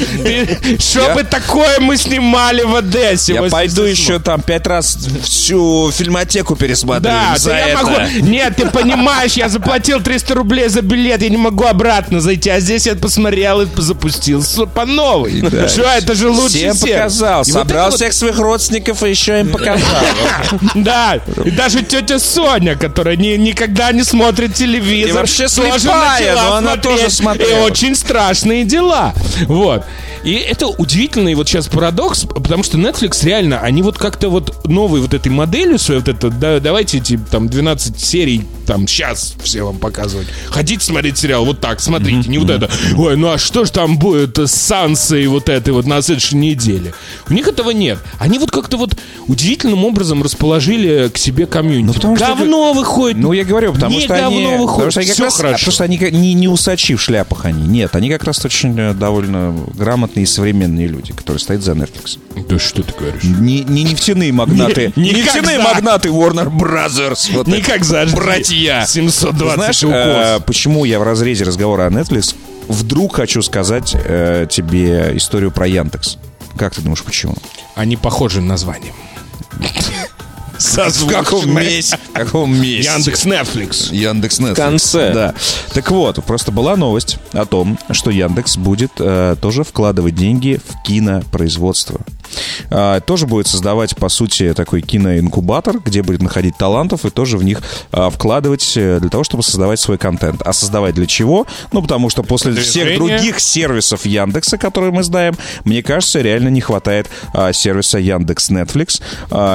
Speaker 2: Что бы такое мы снимали в Одессе?
Speaker 3: Я пойду
Speaker 2: 88-м?
Speaker 3: еще там пять раз всю фильмотеку пересмотрю
Speaker 2: Да, я
Speaker 3: это.
Speaker 2: могу. Нет, ты понимаешь, я заплатил 300 рублей за билет, я не могу обратно зайти, а здесь я посмотрел и запустил по новой. Что, это же лучше
Speaker 3: Всем
Speaker 2: всех.
Speaker 3: показал.
Speaker 2: И
Speaker 3: Собрал
Speaker 2: вот-
Speaker 3: всех своих родственников и еще им показал.
Speaker 2: Да, и даже тетя Соня, которая ни- никогда не смотрит телевизор.
Speaker 3: И вообще слепая, но она
Speaker 2: смотреть.
Speaker 3: тоже смотрела.
Speaker 2: И очень страшные дела. Вот. И это удивительный вот сейчас парадокс, потому что Netflix реально, они вот как-то вот новой вот этой моделью своей, вот это, да, давайте эти там 12 серий там сейчас все вам показывать. Хотите смотреть сериал? Вот так, смотрите, не вот это. Ой, ну а что ж там будет с Сансой вот этой вот на следующей неделе? У них этого нет. Они вот как-то вот удивительным образом расположили к себе комьюнити.
Speaker 3: потому что
Speaker 2: говно выходит.
Speaker 3: Ну, я говорю, потому
Speaker 2: не
Speaker 3: что они...
Speaker 2: говно выходит.
Speaker 3: Потому что они как раз,
Speaker 2: хорошо.
Speaker 3: потому что они не, не усачи в шляпах они. Нет, они как раз очень э, довольно грамотные и современные люди, которые стоят за Netflix.
Speaker 2: Да что ты говоришь?
Speaker 3: Не, не нефтяные магнаты.
Speaker 2: Не-
Speaker 3: нефтяные
Speaker 2: за-
Speaker 3: магнаты Warner Brothers. Вот
Speaker 2: Не
Speaker 3: это.
Speaker 2: как за
Speaker 3: Братья.
Speaker 2: 720
Speaker 3: Знаешь, э, почему я в разрезе разговора о Netflix вдруг хочу сказать э, тебе историю про Яндекс? Как ты думаешь, почему?
Speaker 2: Они похожи названием.
Speaker 3: В каком месте? В каком месте?
Speaker 2: Яндекс Netflix.
Speaker 3: Яндекс Netflix.
Speaker 1: В конце.
Speaker 3: Да. Так вот, просто была новость о том, что Яндекс будет э, тоже вкладывать деньги в кинопроизводство. А, тоже будет создавать, по сути, такой киноинкубатор, где будет находить талантов и тоже в них а, вкладывать э, для того, чтобы создавать свой контент. А создавать для чего? Ну, потому что после всех
Speaker 2: Движение.
Speaker 3: других сервисов Яндекса, которые мы знаем, мне кажется, реально не хватает а, сервиса Яндекс Netflix.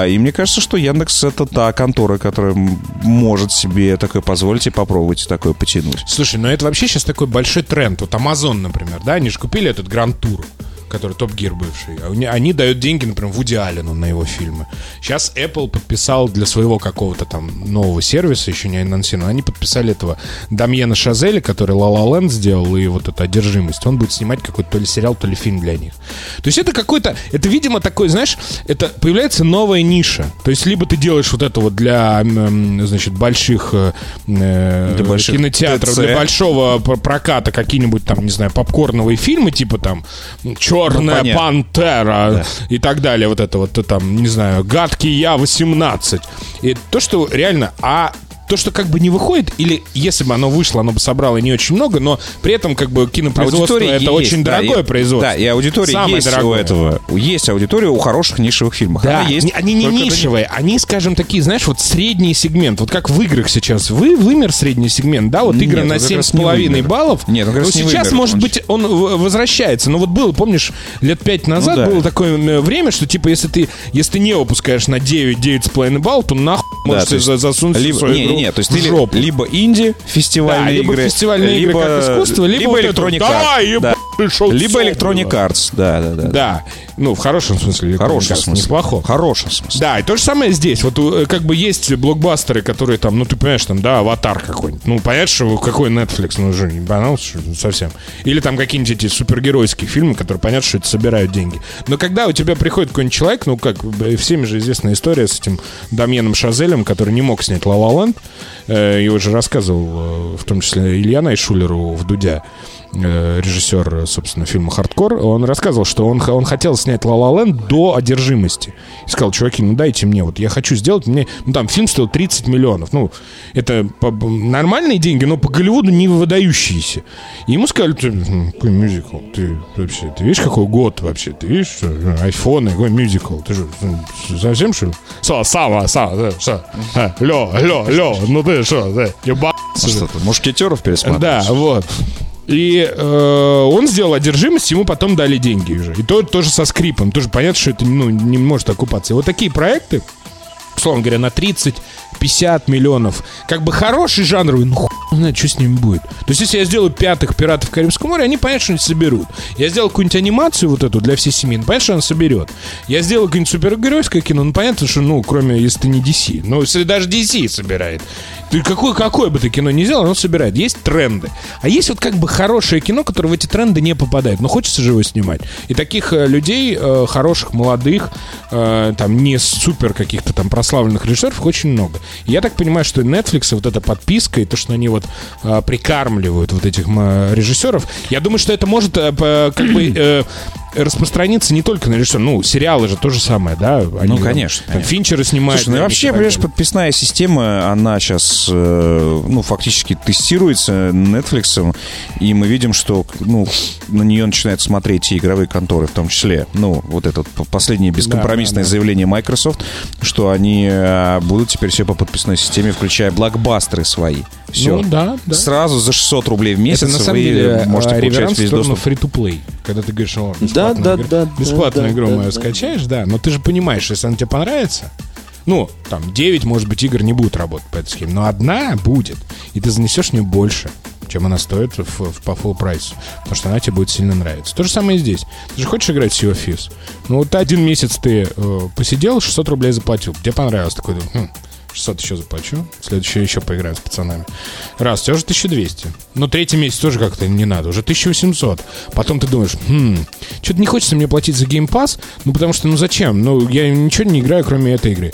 Speaker 3: И мне кажется, что Яндекс это та контора, которая может себе такое позволить и попробовать такое потянуть.
Speaker 2: Слушай, ну это вообще сейчас такой большой тренд. Вот Amazon, например, да, они же купили этот Гранд Тур который Топ Гир бывший. А они- Они дают деньги, например, Вуди Аллену на его фильмы. Сейчас Apple подписал для своего какого-то там нового сервиса, еще не анонсировано, они подписали этого Дамьена Шазеля, который La La Land сделал, и вот эта одержимость. Он будет снимать какой-то то ли сериал, то ли фильм для них. То есть это какой-то, это, видимо, такой, знаешь, это появляется новая ниша. То есть либо ты делаешь вот это вот для, значит, больших, э, э,
Speaker 3: Для больших
Speaker 2: кинотеатров,
Speaker 3: ТЦ.
Speaker 2: для большого пр- проката какие-нибудь там, не знаю, попкорновые фильмы, типа там «Черная
Speaker 3: понятно.
Speaker 2: пантера» и так далее, вот это вот, там, не знаю, «Гадкий я 18». И то, что реально, а то, что как бы не выходит, или если бы оно вышло, оно бы собрало не очень много, но при этом как бы кинопроизводство
Speaker 3: Аудитория
Speaker 2: это
Speaker 3: есть,
Speaker 2: очень
Speaker 3: да,
Speaker 2: дорогое
Speaker 3: и-
Speaker 2: производство.
Speaker 3: Да, и аудитория
Speaker 2: Самое
Speaker 3: есть
Speaker 2: дорогое.
Speaker 3: у этого. Есть аудитория у хороших нишевых фильмов.
Speaker 2: Да,
Speaker 3: Она есть.
Speaker 2: они не
Speaker 3: только это
Speaker 2: нишевые, они, скажем, такие, знаешь, вот средний сегмент. Вот как в играх сейчас. Вы вымер средний сегмент, да? Вот
Speaker 3: Нет,
Speaker 2: игры
Speaker 3: он
Speaker 2: на
Speaker 3: как раз не
Speaker 2: 7,5
Speaker 3: вымер.
Speaker 2: баллов.
Speaker 3: Нет, он как
Speaker 2: Ну,
Speaker 3: раз не
Speaker 2: сейчас,
Speaker 3: вымер.
Speaker 2: может
Speaker 3: Он
Speaker 2: быть, он возвращается. Но вот было, помнишь, лет пять назад
Speaker 3: Ну да.
Speaker 2: было такое время, что типа, если ты, если ты не выпускаешь на 9, 9,5 баллов, то нахуй
Speaker 3: Да,
Speaker 2: можешь засунуть
Speaker 3: либо,
Speaker 2: свою
Speaker 3: не,
Speaker 2: игру
Speaker 3: не, не, то есть ты
Speaker 2: жопу.
Speaker 3: либо инди фестивальные
Speaker 2: Да, либо
Speaker 3: игры,
Speaker 2: фестивальные игры как искусство, либо, это вот,
Speaker 3: Electronic
Speaker 2: «Давай,
Speaker 3: Arts, да.
Speaker 2: пришел
Speaker 3: либо Electronic
Speaker 2: было».
Speaker 3: Arts, да, да, да.
Speaker 2: Да, ну, в хорошем смысле.
Speaker 3: Хорошем смысле.
Speaker 2: Неплохо.
Speaker 3: В хорошем смысле.
Speaker 2: Да, и то же самое здесь. Вот э, как бы есть блокбастеры, которые там, ну ты понимаешь, там, да, аватар какой-нибудь. Ну, понятно, что какой Netflix, ну уже не банал совсем. Или там какие-нибудь эти супергеройские фильмы, которые понятно, что это собирают деньги. Но когда у тебя приходит какой-нибудь человек, ну как всеми же известная история с этим Дамьеном Шазелем, который не мог снять Ла Ла Э, его же рассказывал, э, в том числе Илья Найшулеру в Дудя режиссер, собственно, фильма «Хардкор», он рассказывал, что он, он хотел снять «Ла Ла Ленд» до одержимости. И сказал, чуваки, ну дайте мне, вот я хочу сделать, мне, ну там фильм стоил 30 миллионов. Ну, это нормальные деньги, но по Голливуду не выдающиеся. И ему сказали, ты, м, какой мюзикл, ты вообще, ты видишь, какой год вообще, ты видишь, что, э, айфоны, какой мюзикл, ты же м, совсем что ли? Са, Сава, Сава, что? А, Лё, лё, лё, ну ты что, да, ебаться.
Speaker 3: Что ты, мушкетеров пересматриваешь?
Speaker 2: Да, вот. И э, он сделал одержимость, ему потом дали деньги уже. И то тоже со скрипом. Тоже понятно, что это ну, не может окупаться. И вот такие проекты, условно говоря, на 30-50 миллионов, как бы хороший жанровый, ну хуй знает, что с ним будет. То есть, если я сделаю пятых пиратов Карибского моря, они, понятно, что-нибудь соберут. Я сделал какую-нибудь анимацию вот эту для всей семьи, ну, понятно, что она соберет. Я сделал какое-нибудь супергеройское кино, ну, понятно, что, ну, кроме, если ты не DC. Ну, если даже DC собирает. Ты какое, какое бы ты кино ни сделал, оно собирает. Есть тренды. А есть вот как бы хорошее кино, которое в эти тренды не попадает. Но хочется же его снимать. И таких э, людей, э, хороших, молодых, э, там, не супер каких-то там прославленных режиссеров очень много. И я так понимаю, что Netflix, вот эта подписка и то, что они вот э, прикармливают вот этих режиссеров, я думаю, что это может э, по- как бы... э, распространиться не только на режиссер, ну, сериалы же то же самое, да? Они,
Speaker 3: Ну, конечно,
Speaker 2: там,
Speaker 3: конечно.
Speaker 2: Финчеры снимают.
Speaker 3: Слушай, ну вообще, понимаешь, подписная система, она сейчас, ну, фактически тестируется Netflix, и мы видим, что, ну, на нее начинают смотреть и игровые конторы в том числе. Ну, вот это последнее бескомпромиссное
Speaker 2: да, да.
Speaker 3: заявление Microsoft, что они э, будут теперь все по подписной системе, включая блокбастеры свои. Все.
Speaker 2: Ну, да, да.
Speaker 3: Сразу за 600 рублей в месяц
Speaker 2: Это на самом
Speaker 3: вы
Speaker 2: деле
Speaker 3: можете
Speaker 2: а,
Speaker 3: получать весь доступ.
Speaker 2: free-to-play. Когда ты говоришь, о,
Speaker 1: Да,
Speaker 2: бесплатную
Speaker 1: да,
Speaker 2: игру,
Speaker 1: да,
Speaker 2: бесплатную
Speaker 1: да,
Speaker 2: игру
Speaker 1: да,
Speaker 2: мою
Speaker 1: да.
Speaker 2: скачаешь, да, но ты же понимаешь, если она тебе понравится, ну, там, 9, может быть, игр не будут работать по этой схеме, но одна будет, и ты занесешь в нее больше, чем она стоит в, в- по full прайсу, потому что она тебе будет сильно нравиться. То же самое и здесь. Ты же хочешь играть в Sea of Thieves? Ну, вот один месяц ты э, посидел, 600 рублей заплатил, тебе понравилось, такой, хм, 600 еще заплачу. Следующее еще поиграем с пацанами. Раз, тебя уже 1200. Но третий месяц тоже как-то не надо. Уже 1800. Потом ты думаешь, хм, что-то не хочется мне платить за Game Pass. Ну, потому что, ну зачем? Ну, я ничего не играю, кроме этой игры.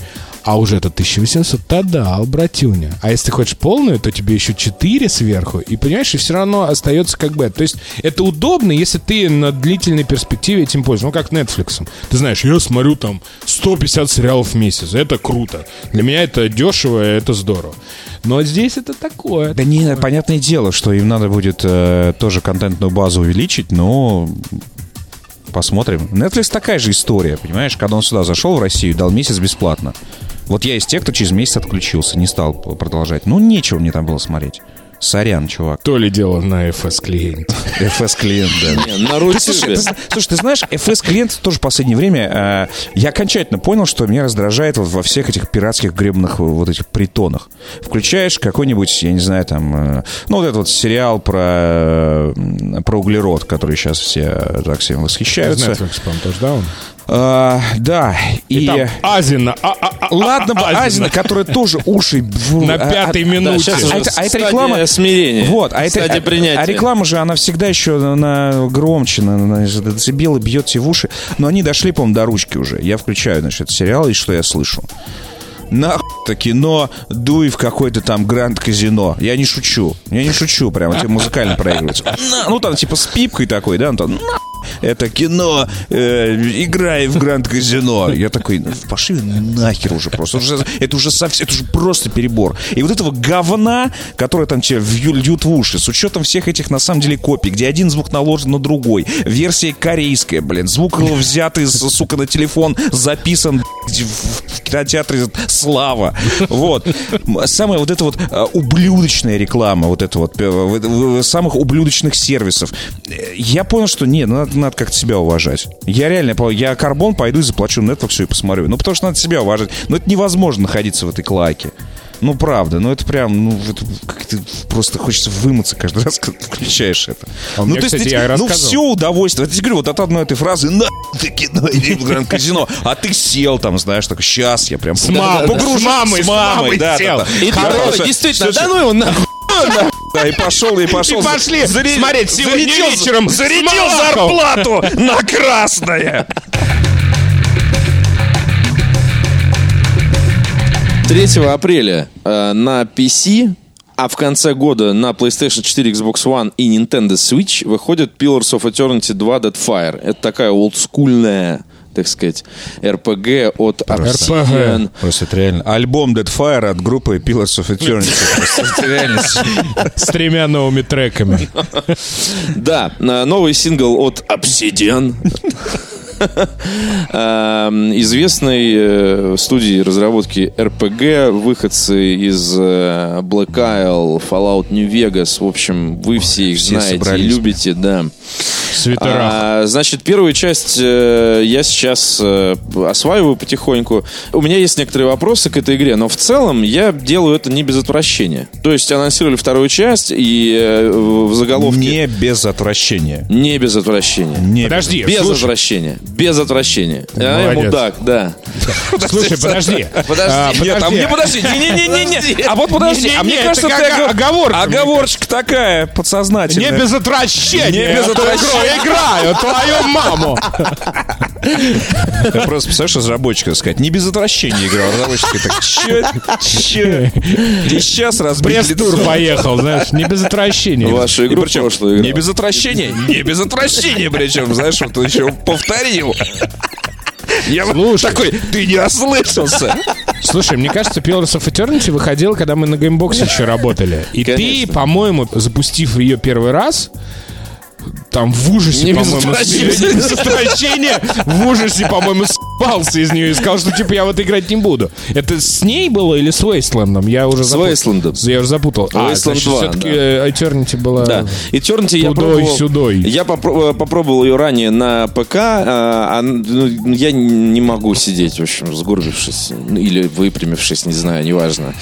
Speaker 2: А уже это 1800, да, братюня. А если ты хочешь полную, то тебе еще 4 сверху. И понимаешь, и все равно остается как бы... То есть это удобно, если ты на длительной перспективе этим пользуешься. Ну, как Netflix. Ты знаешь, я смотрю там 150 сериалов в месяц. Это круто. Для меня это дешево, это здорово. Но здесь это такое.
Speaker 3: Да не, понятное дело, что им надо будет э, тоже контентную базу увеличить, но Посмотрим. Netflix такая же история, понимаешь? Когда он сюда зашел в Россию, дал месяц бесплатно. Вот я из тех, кто через месяц отключился, не стал продолжать. Ну, нечего мне там было смотреть. Сорян, чувак.
Speaker 2: То ли дело на FS клиенте.
Speaker 3: FS клиент, да.
Speaker 1: Не, на
Speaker 3: слушай,
Speaker 1: Рутюбе.
Speaker 3: ты, слушай, ты знаешь, FS клиент тоже в последнее время э, я окончательно понял, что меня раздражает вот во всех этих пиратских гребных вот этих притонах. Включаешь какой-нибудь, я не знаю, там, э, ну вот этот вот сериал про, э, про углерод, который сейчас все так всем восхищаются.
Speaker 2: Netflix, по-моему, тоже, да, он?
Speaker 3: А, да, и...
Speaker 2: И там Азина. а, а, а,
Speaker 3: Ладно бы
Speaker 2: а,
Speaker 3: Азина, которая тоже уши...
Speaker 2: На
Speaker 3: а-
Speaker 2: пятой
Speaker 3: а-
Speaker 2: минуте.
Speaker 3: А это, а реклама...
Speaker 1: смирения.
Speaker 3: Вот, а, это, а- а реклама же, она всегда еще на громче, на, децибелы бьет тебе в уши. Но они дошли, по-моему, до ручки уже. Я включаю, значит, сериал, и что я слышу? Нахуй это кино, дуй в какой-то там Гранд Казино. Я не шучу. Я не шучу, прямо тебе музыкально проигрывается. Ну, там типа с пипкой такой, да, ну, там, «На, это кино, э, играй в Гранд Казино. Я такой, «Ну, пошли нахер уже просто. Это уже, это уже совсем, это уже просто перебор. И вот этого говна, которое там тебе льют в уши, с учетом всех этих, на самом деле, копий, где один звук наложен на другой, версия корейская, блин, звук взятый, с- сука, на телефон, записан в кинотеатре Слава. Вот. Самая вот эта вот а, ублюдочная реклама, вот это вот, э, самых ублюдочных сервисов. Э, Я понял, что нет, ну, надо, надо как-то себя уважать. Я реально, я карбон пойду и заплачу Netflix и посмотрю. Ну, потому что надо себя уважать. Но это невозможно находиться в этой клаке. Ну, правда, ну это прям, ну, это как-то просто хочется вымыться каждый раз, когда ты включаешь это.
Speaker 2: А
Speaker 3: ну,
Speaker 2: меня, кстати,
Speaker 3: ведь,
Speaker 2: я
Speaker 3: ну,
Speaker 2: рассказывал.
Speaker 3: все удовольствие. Я тебе говорю, вот от одной этой фразы, на ты кино, иди в Гранд Казино, а ты сел там, знаешь, так, сейчас я прям
Speaker 2: С мамой,
Speaker 3: погружу-
Speaker 2: с мамой,
Speaker 3: с мамой, да,
Speaker 2: сел.
Speaker 3: да, да.
Speaker 1: И
Speaker 3: Хорошо.
Speaker 1: действительно, да ну его нахуй.
Speaker 3: Да, и пошел, и пошел.
Speaker 2: И пошли
Speaker 3: Заре-
Speaker 2: смотреть сегодня
Speaker 3: зарядил-
Speaker 2: вечером
Speaker 3: Зарядил зарплату на красное.
Speaker 1: 3 апреля э, на PC, а в конце года на PlayStation 4, Xbox One и Nintendo Switch выходит Pillars of Eternity 2 Deadfire. Это такая олдскульная, так сказать, RPG от Obsidian.
Speaker 3: Просто это реально. Альбом Deadfire от группы Pillars of Eternity.
Speaker 2: С тремя новыми треками.
Speaker 1: Да, новый сингл от Obsidian. Эм, Известной э, студии разработки RPG, выходцы из э, Black Isle, Fallout New Vegas. В общем, вы все их
Speaker 3: все
Speaker 1: знаете и любите, да. А, значит, первую часть э, я сейчас э, осваиваю потихоньку. У меня есть некоторые вопросы к этой игре, но в целом я делаю это не без отвращения. То есть анонсировали вторую часть, и э, в заголовке...
Speaker 3: Не без отвращения.
Speaker 1: Не без отвращения.
Speaker 3: Не
Speaker 2: Подожди,
Speaker 1: Без
Speaker 2: слушай,
Speaker 1: отвращения. Без отвращения. А, я
Speaker 2: молодец.
Speaker 1: мудак, да.
Speaker 2: слушай, подожди.
Speaker 1: Подожди.
Speaker 2: А,
Speaker 3: Нет, а мне подожди, не-не-не-не, а вот подожди, а мне кажется,
Speaker 2: это
Speaker 3: ты
Speaker 2: оговорка,
Speaker 3: оговорочка такая подсознательная.
Speaker 2: Не без отвращения.
Speaker 3: Не без отвращения.
Speaker 2: играю, твою маму.
Speaker 3: Я просто представляешь, разработчика сказать, не без отвращения играл. Разработчик так, че, че? И сейчас разбить лицо.
Speaker 2: поехал, знаешь, не без отвращения.
Speaker 1: Вашу игру прошлую.
Speaker 3: Не без отвращения, не без отвращения, причем, знаешь, вот еще повторил. Я
Speaker 2: Слушай.
Speaker 3: такой, ты не ослышался.
Speaker 2: Слушай, мне кажется, Pillars of Eternity выходил, когда мы на геймбоксе еще работали. И ты,
Speaker 1: Конечно.
Speaker 2: по-моему, запустив ее первый раз, там в ужасе,
Speaker 1: Не
Speaker 2: по-моему,
Speaker 1: отвращения,
Speaker 2: в ужасе, по-моему, спался из нее и сказал, что типа я в это играть не буду. Это с ней было или с Wasteland 'ом? Я уже
Speaker 1: С. Wasteland'ом.
Speaker 2: Я уже запутал. А, значит,
Speaker 1: 2,
Speaker 2: все-таки
Speaker 1: да.
Speaker 2: Eternity была...
Speaker 1: Да. Eternity я пробовал.
Speaker 2: сюдой.
Speaker 1: Я попро- э, попробовал ее ранее на ПК. а, а, ну, я не могу сидеть, в общем, сгорбившись. ну, Или выпрямившись, не знаю, неважно.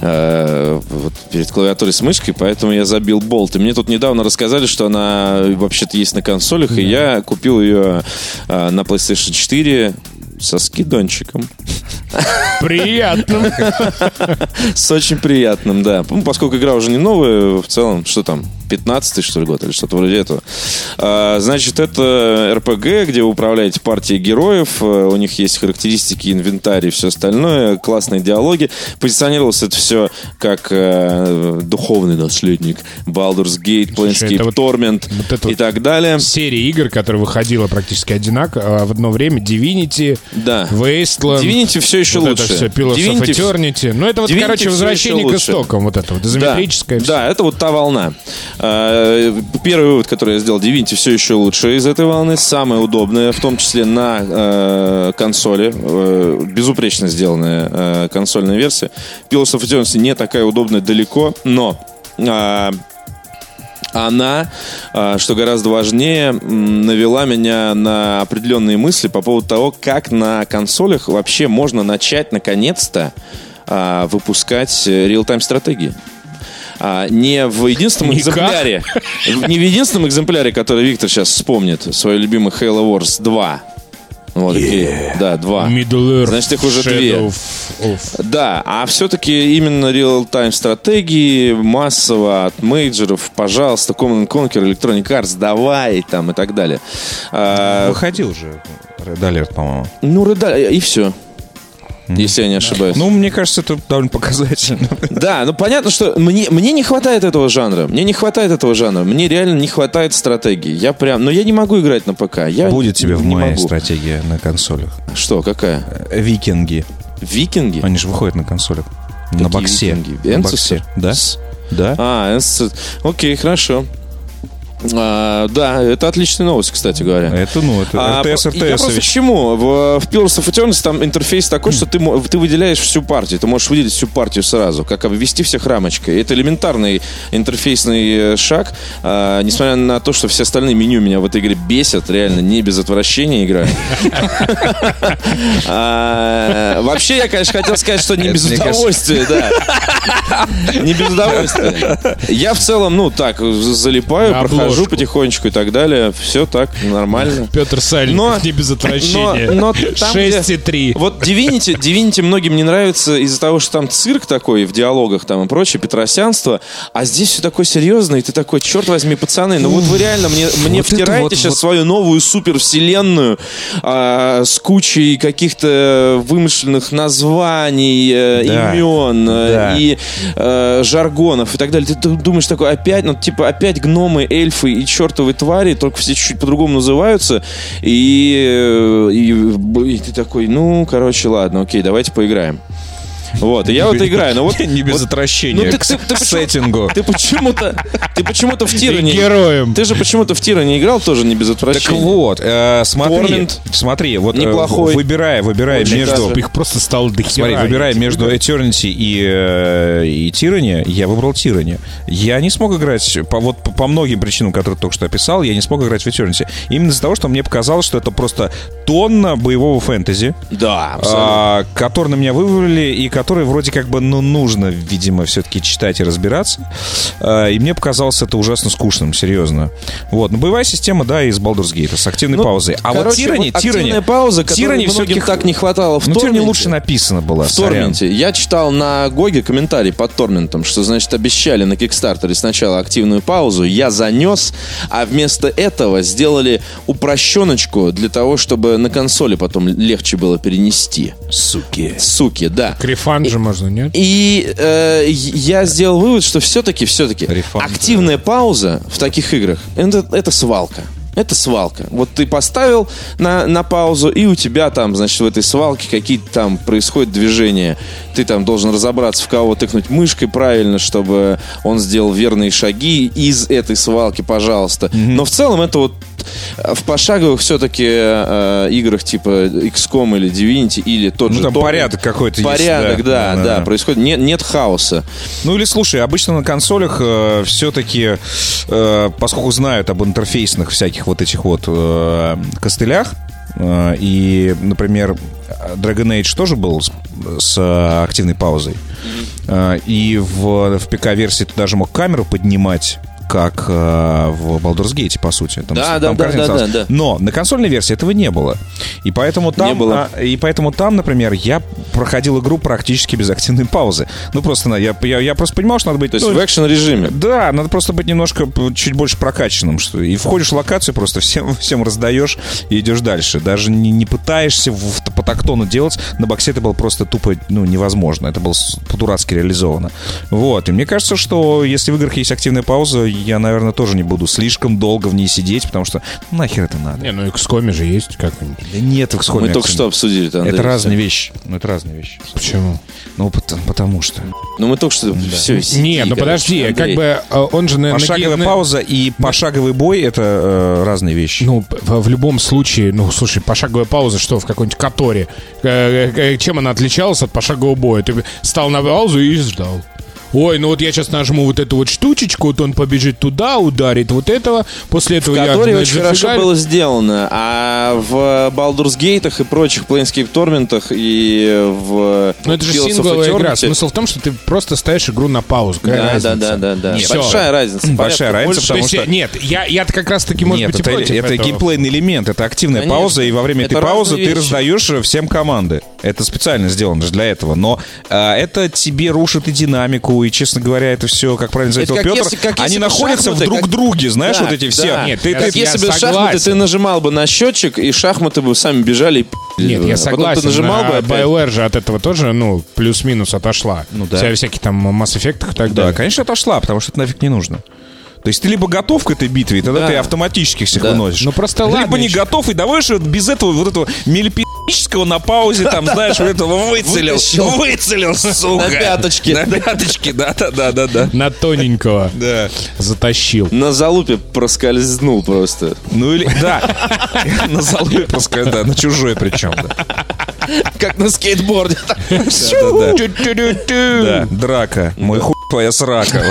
Speaker 1: э, вот перед клавиатурой с мышкой, поэтому я забил болт. И мне тут недавно рассказали, что она вообще-то есть на консолях, и я купил ее а, на PlayStation 4 со скидончиком.
Speaker 2: Приятно.
Speaker 1: С очень приятным, да. Ну, поскольку игра уже не новая, в целом, что там, 15-й, что ли, год, или что-то вроде этого. А, значит, это РПГ, где вы управляете партией героев, а, у них есть характеристики, инвентарь и все остальное, классные диалоги. Позиционировалось это все как э, духовный наследник Baldur's Gate, Planescape
Speaker 2: вот-
Speaker 1: Torment
Speaker 2: вот это
Speaker 1: и
Speaker 2: вот
Speaker 1: так далее.
Speaker 2: Серия игр, которая выходила практически одинаково в одно время. Divinity,
Speaker 1: Да.
Speaker 2: Wasteland.
Speaker 1: Divinity все еще
Speaker 2: вот
Speaker 1: лучше.
Speaker 2: это все, Pillars of
Speaker 1: Divinity
Speaker 2: Eternity. Ну, это вот,
Speaker 1: Divinity
Speaker 2: короче, возвращение к истокам. Вот это вот, изометрическое.
Speaker 1: Да,
Speaker 2: всё.
Speaker 1: да, это вот та волна. Э, Первый вывод, который я сделал, Divinity все еще лучше из этой волны, самое удобное, в том числе на э, консоли, э, безупречно сделанная э, консольная версия. Pillars of Eternity не такая удобная далеко, но э, она, а, что гораздо важнее, навела меня на определенные мысли по поводу того, как на консолях вообще можно начать наконец-то а, выпускать э, реал-тайм стратегии. А, не в единственном
Speaker 2: Никак.
Speaker 1: экземпляре, не в единственном экземпляре, который Виктор сейчас вспомнит, свой любимый Halo Wars 2. Вот такие, да, 2.
Speaker 2: Middle Earth,
Speaker 1: Значит, их уже две.
Speaker 2: Of-
Speaker 1: Да, а все-таки именно реал-тайм стратегии массово от мейджеров, пожалуйста, Command Conquer, Electronic Arts, давай там и так далее. А,
Speaker 3: Выходил же Red Alert, по-моему.
Speaker 1: ну, Red- и все. Если я не ошибаюсь.
Speaker 3: Ну, мне кажется, это довольно показательно.
Speaker 1: Да, ну понятно, что мне, мне не хватает этого жанра. Мне не хватает этого жанра. Мне реально не хватает стратегии. Я прям. Но я не могу играть на ПК. Я
Speaker 3: Будет тебе в мае
Speaker 1: могу.
Speaker 3: стратегия на консолях.
Speaker 1: Что, какая?
Speaker 3: Э, Викинги.
Speaker 1: Викинги?
Speaker 3: Они же выходят на консолях. на
Speaker 1: Какие
Speaker 3: боксе.
Speaker 1: викинги?
Speaker 3: На боксе. Да?
Speaker 1: С-
Speaker 3: Да?
Speaker 1: А, окей, хорошо. А, да, это отличная новость, кстати говоря.
Speaker 3: Это, ну, это
Speaker 1: А,
Speaker 3: РТС,
Speaker 1: я просто к чему? В, в Pillars of Eternity там интерфейс такой, что ты, ты выделяешь всю партию. Ты можешь выделить всю партию сразу, как обвести всех рамочкой. Это элементарный интерфейсный э, шаг. А, несмотря на то, что все остальные меню меня в этой игре бесят, реально не без отвращения играю. А, Вообще, я, конечно, хотел сказать, что не без удовольствия, да. Не без удовольствия. Я в целом, ну, так, залипаю, прохожу
Speaker 2: обложку.
Speaker 1: потихонечку и так далее. Все так, нормально.
Speaker 2: Петр Сальников,
Speaker 1: Но-
Speaker 2: не без отвращения.
Speaker 1: но- но там, где-
Speaker 2: 6,3.
Speaker 1: Вот Divinity, Divinity многим не нравится из-за того, что там цирк такой в диалогах там и прочее, петросянство, а здесь все такое серьезное, и ты такой, черт возьми, пацаны, ну вот вы реально мне, мне
Speaker 3: вот
Speaker 1: втираете
Speaker 3: вот-
Speaker 1: сейчас
Speaker 3: вот-
Speaker 1: свою новую супервселенную а, с кучей каких-то вымышленных названий, э,
Speaker 3: Да.
Speaker 1: имен э,
Speaker 3: Да.
Speaker 1: и э, жаргонов и так далее. Ты, ты думаешь такой, опять, ну типа опять гномы, эльфы и чертовы твари, только все чуть-чуть по-другому называются, и, э, и, и ты такой, ну, короче, ладно, окей, давайте поиграем. Вот, и я вот играю, но вот...
Speaker 3: Не без отвращения
Speaker 1: ну,
Speaker 3: к сеттингу.
Speaker 1: Ты почему-то, ты почему-то в тира не...
Speaker 2: Героем.
Speaker 1: Ты же почему-то в тира не играл, тоже не без
Speaker 3: Так
Speaker 1: отвращения.
Speaker 3: вот, э, смотри, смотри, вот э,
Speaker 1: Неплохой.
Speaker 3: выбирая, выбирая между...
Speaker 2: Их просто стало до
Speaker 3: Смотри, выбирая между. Eternity и, э, и Tyranny, я выбрал Tyranny. Я не смог играть, по, вот по, по многим причинам, которые только что описал, я не смог играть в Eternity. Именно из-за того, что мне показалось, что это просто тонна боевого фэнтези,
Speaker 1: Да, абсолютно.
Speaker 3: а, который на меня вывалили и который вроде как бы, ну, нужно, видимо, все-таки читать и разбираться. А, и мне показалось это ужасно скучным, серьезно. Вот, но боевая система, да, из Baldur's Gate, с активной
Speaker 1: Ну,
Speaker 3: паузой. А вот
Speaker 1: короче, вот активная
Speaker 3: Tyranny,
Speaker 1: пауза, которой
Speaker 3: Tyranny
Speaker 1: многим
Speaker 3: все-таки
Speaker 1: так не хватало в
Speaker 3: ну,
Speaker 1: Торменте.
Speaker 3: лучше написано было.
Speaker 1: В
Speaker 3: сорян.
Speaker 1: Торменте. Я читал на Гоге комментарий под Торментом, что, значит, обещали на Кикстартере сначала активную паузу, я занес, а вместо этого сделали упрощеночку для того, чтобы на консоли потом легче было перенести.
Speaker 3: Суки.
Speaker 1: Суки, да.
Speaker 2: К рефанду же можно, нет?
Speaker 1: И э, я сделал вывод, что все-таки, все-таки
Speaker 3: Рефанд.
Speaker 1: активная пауза в таких играх это, это свалка. Это свалка. Вот ты поставил на, на паузу, и у тебя там, значит, в этой свалке какие-то там происходят движения. Ты там должен разобраться, в кого тыкнуть мышкой правильно, чтобы он сделал верные шаги из этой свалки, пожалуйста. Но в целом это вот э, в пошаговых все-таки э, играх типа XCOM или Divinity или тот
Speaker 3: Ну,
Speaker 1: же
Speaker 3: там
Speaker 1: Torment.
Speaker 3: порядок какой-то есть,
Speaker 1: Порядок,
Speaker 3: да.
Speaker 1: да,
Speaker 3: Да,
Speaker 1: да,
Speaker 3: да.
Speaker 1: происходит. Нет, нет хаоса.
Speaker 3: Ну или слушай, обычно на консолях все-таки, поскольку знают об интерфейсных всяких вот этих вот э, костылях, э, и, например, Dragon Age тоже был с, с, э, активной паузой, Э, и в, в ПК-версии ты даже мог камеру поднимать как э, в Baldur's Gate, по сути. Там,
Speaker 1: Да,
Speaker 3: там
Speaker 1: да, да, да, да, да.
Speaker 3: Но на консольной версии этого не было. И поэтому там,
Speaker 1: Не было.
Speaker 3: а, и поэтому там, например, я проходил игру практически без активной паузы. Ну, просто на- я, я, я просто понимал, что надо быть...
Speaker 1: То есть
Speaker 3: ну,
Speaker 1: в экшен режиме.
Speaker 3: да, надо просто быть немножко чуть больше прокачанным. Что, и входишь в локацию, просто всем, всем раздаешь и идешь дальше. Даже не, не пытаешься в, по тактону делать. На боксе это было просто тупо ну, невозможно. Это было по-дурацки реализовано. Вот. И мне кажется, что если в играх есть активная пауза, я, наверное, тоже не буду слишком долго в ней сидеть, потому что ну, нахер это надо.
Speaker 2: Не, ну XCOM же есть как-нибудь.
Speaker 3: Да нет, в XCOM.
Speaker 1: Мы только что обсудили это, Андрей.
Speaker 3: Это разные вещи. Ну, это разные вещи.
Speaker 2: Почему?
Speaker 3: Ну, потому, потому что.
Speaker 1: Ну мы только что все
Speaker 2: Нет, ну подожди, как бы э, он же... на-
Speaker 3: Пошаговая
Speaker 2: на-
Speaker 3: пауза и пошаговый бой — это э, разные вещи.
Speaker 2: Ну, в, в любом случае, ну, слушай, пошаговая пауза, что в какой-нибудь Которе? Э, э, чем она отличалась от пошагового боя? Ты стал на паузу и ждал. Ой, ну вот я сейчас нажму вот эту вот штучечку, вот он побежит туда, ударит вот этого, после этого я...
Speaker 1: Которое
Speaker 2: значит,
Speaker 1: очень хорошо
Speaker 2: зафигарю.
Speaker 1: было сделано, а в Baldur's Gate и прочих Planescape Torment и в
Speaker 2: Ну это же сингловая игра. Смысл в том, что ты просто ставишь игру на паузу. Какая
Speaker 1: Да, да,
Speaker 2: разница?
Speaker 1: да, да, да.
Speaker 2: Нет.
Speaker 1: Большая разница.
Speaker 3: Большая разница, потому что-
Speaker 2: нет, я, я как раз таки, может
Speaker 3: Нет,
Speaker 2: быть, и
Speaker 3: это,
Speaker 2: против
Speaker 3: это
Speaker 2: этого.
Speaker 3: геймплейный элемент, это активная
Speaker 1: Конечно.
Speaker 3: пауза, и во время
Speaker 1: Это
Speaker 3: этой паузы
Speaker 1: разные
Speaker 3: ты
Speaker 1: вещи.
Speaker 3: раздаешь всем команды. Это специально сделано же для этого. Но а, это тебе рушит и динамику, и, честно говоря, это все, как правильно заметил Петр,
Speaker 1: если-
Speaker 3: они находятся в
Speaker 1: шахматы,
Speaker 3: друг
Speaker 1: как-
Speaker 3: друге, знаешь,
Speaker 1: Да,
Speaker 3: вот эти все.
Speaker 1: да.
Speaker 2: Нет,
Speaker 3: ты, ты-
Speaker 1: Как
Speaker 2: я
Speaker 1: если бы
Speaker 2: согласен.
Speaker 1: шахматы ты нажимал бы на счетчик, и шахматы бы сами бежали и
Speaker 2: Нет, я
Speaker 1: А потом
Speaker 2: согласен.
Speaker 1: ты нажимал бы
Speaker 2: а. BioWare же от этого тоже, ну, плюс-минус отошла.
Speaker 3: Ну да.
Speaker 2: Вся- всякие там Mass Effect и так
Speaker 3: Да,
Speaker 2: далее.
Speaker 3: конечно, отошла, потому что это нафиг не нужно. То есть ты либо готов к этой битве, и тогда
Speaker 1: Да.
Speaker 3: ты автоматически всех
Speaker 1: Да.
Speaker 3: выносишь.
Speaker 2: Ну, просто
Speaker 3: Либо
Speaker 2: ладно
Speaker 3: не
Speaker 2: еще.
Speaker 3: готов, и давай же вот без этого вот этого мелепического на паузе, там, знаешь, вот этого выцелил.
Speaker 1: Вытащил.
Speaker 3: Выцелил, сука.
Speaker 1: На пяточке.
Speaker 3: На пяточке, да-да-да-да-да.
Speaker 2: На тоненького
Speaker 3: Да.
Speaker 2: затащил.
Speaker 1: На залупе проскользнул просто.
Speaker 3: Ну или, да, на залупе, пускай, да, на чужой причем, да.
Speaker 1: Как на скейтборде.
Speaker 3: Да, драка. Мой хуй твоя срака.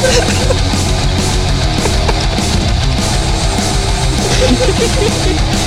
Speaker 3: Thank you.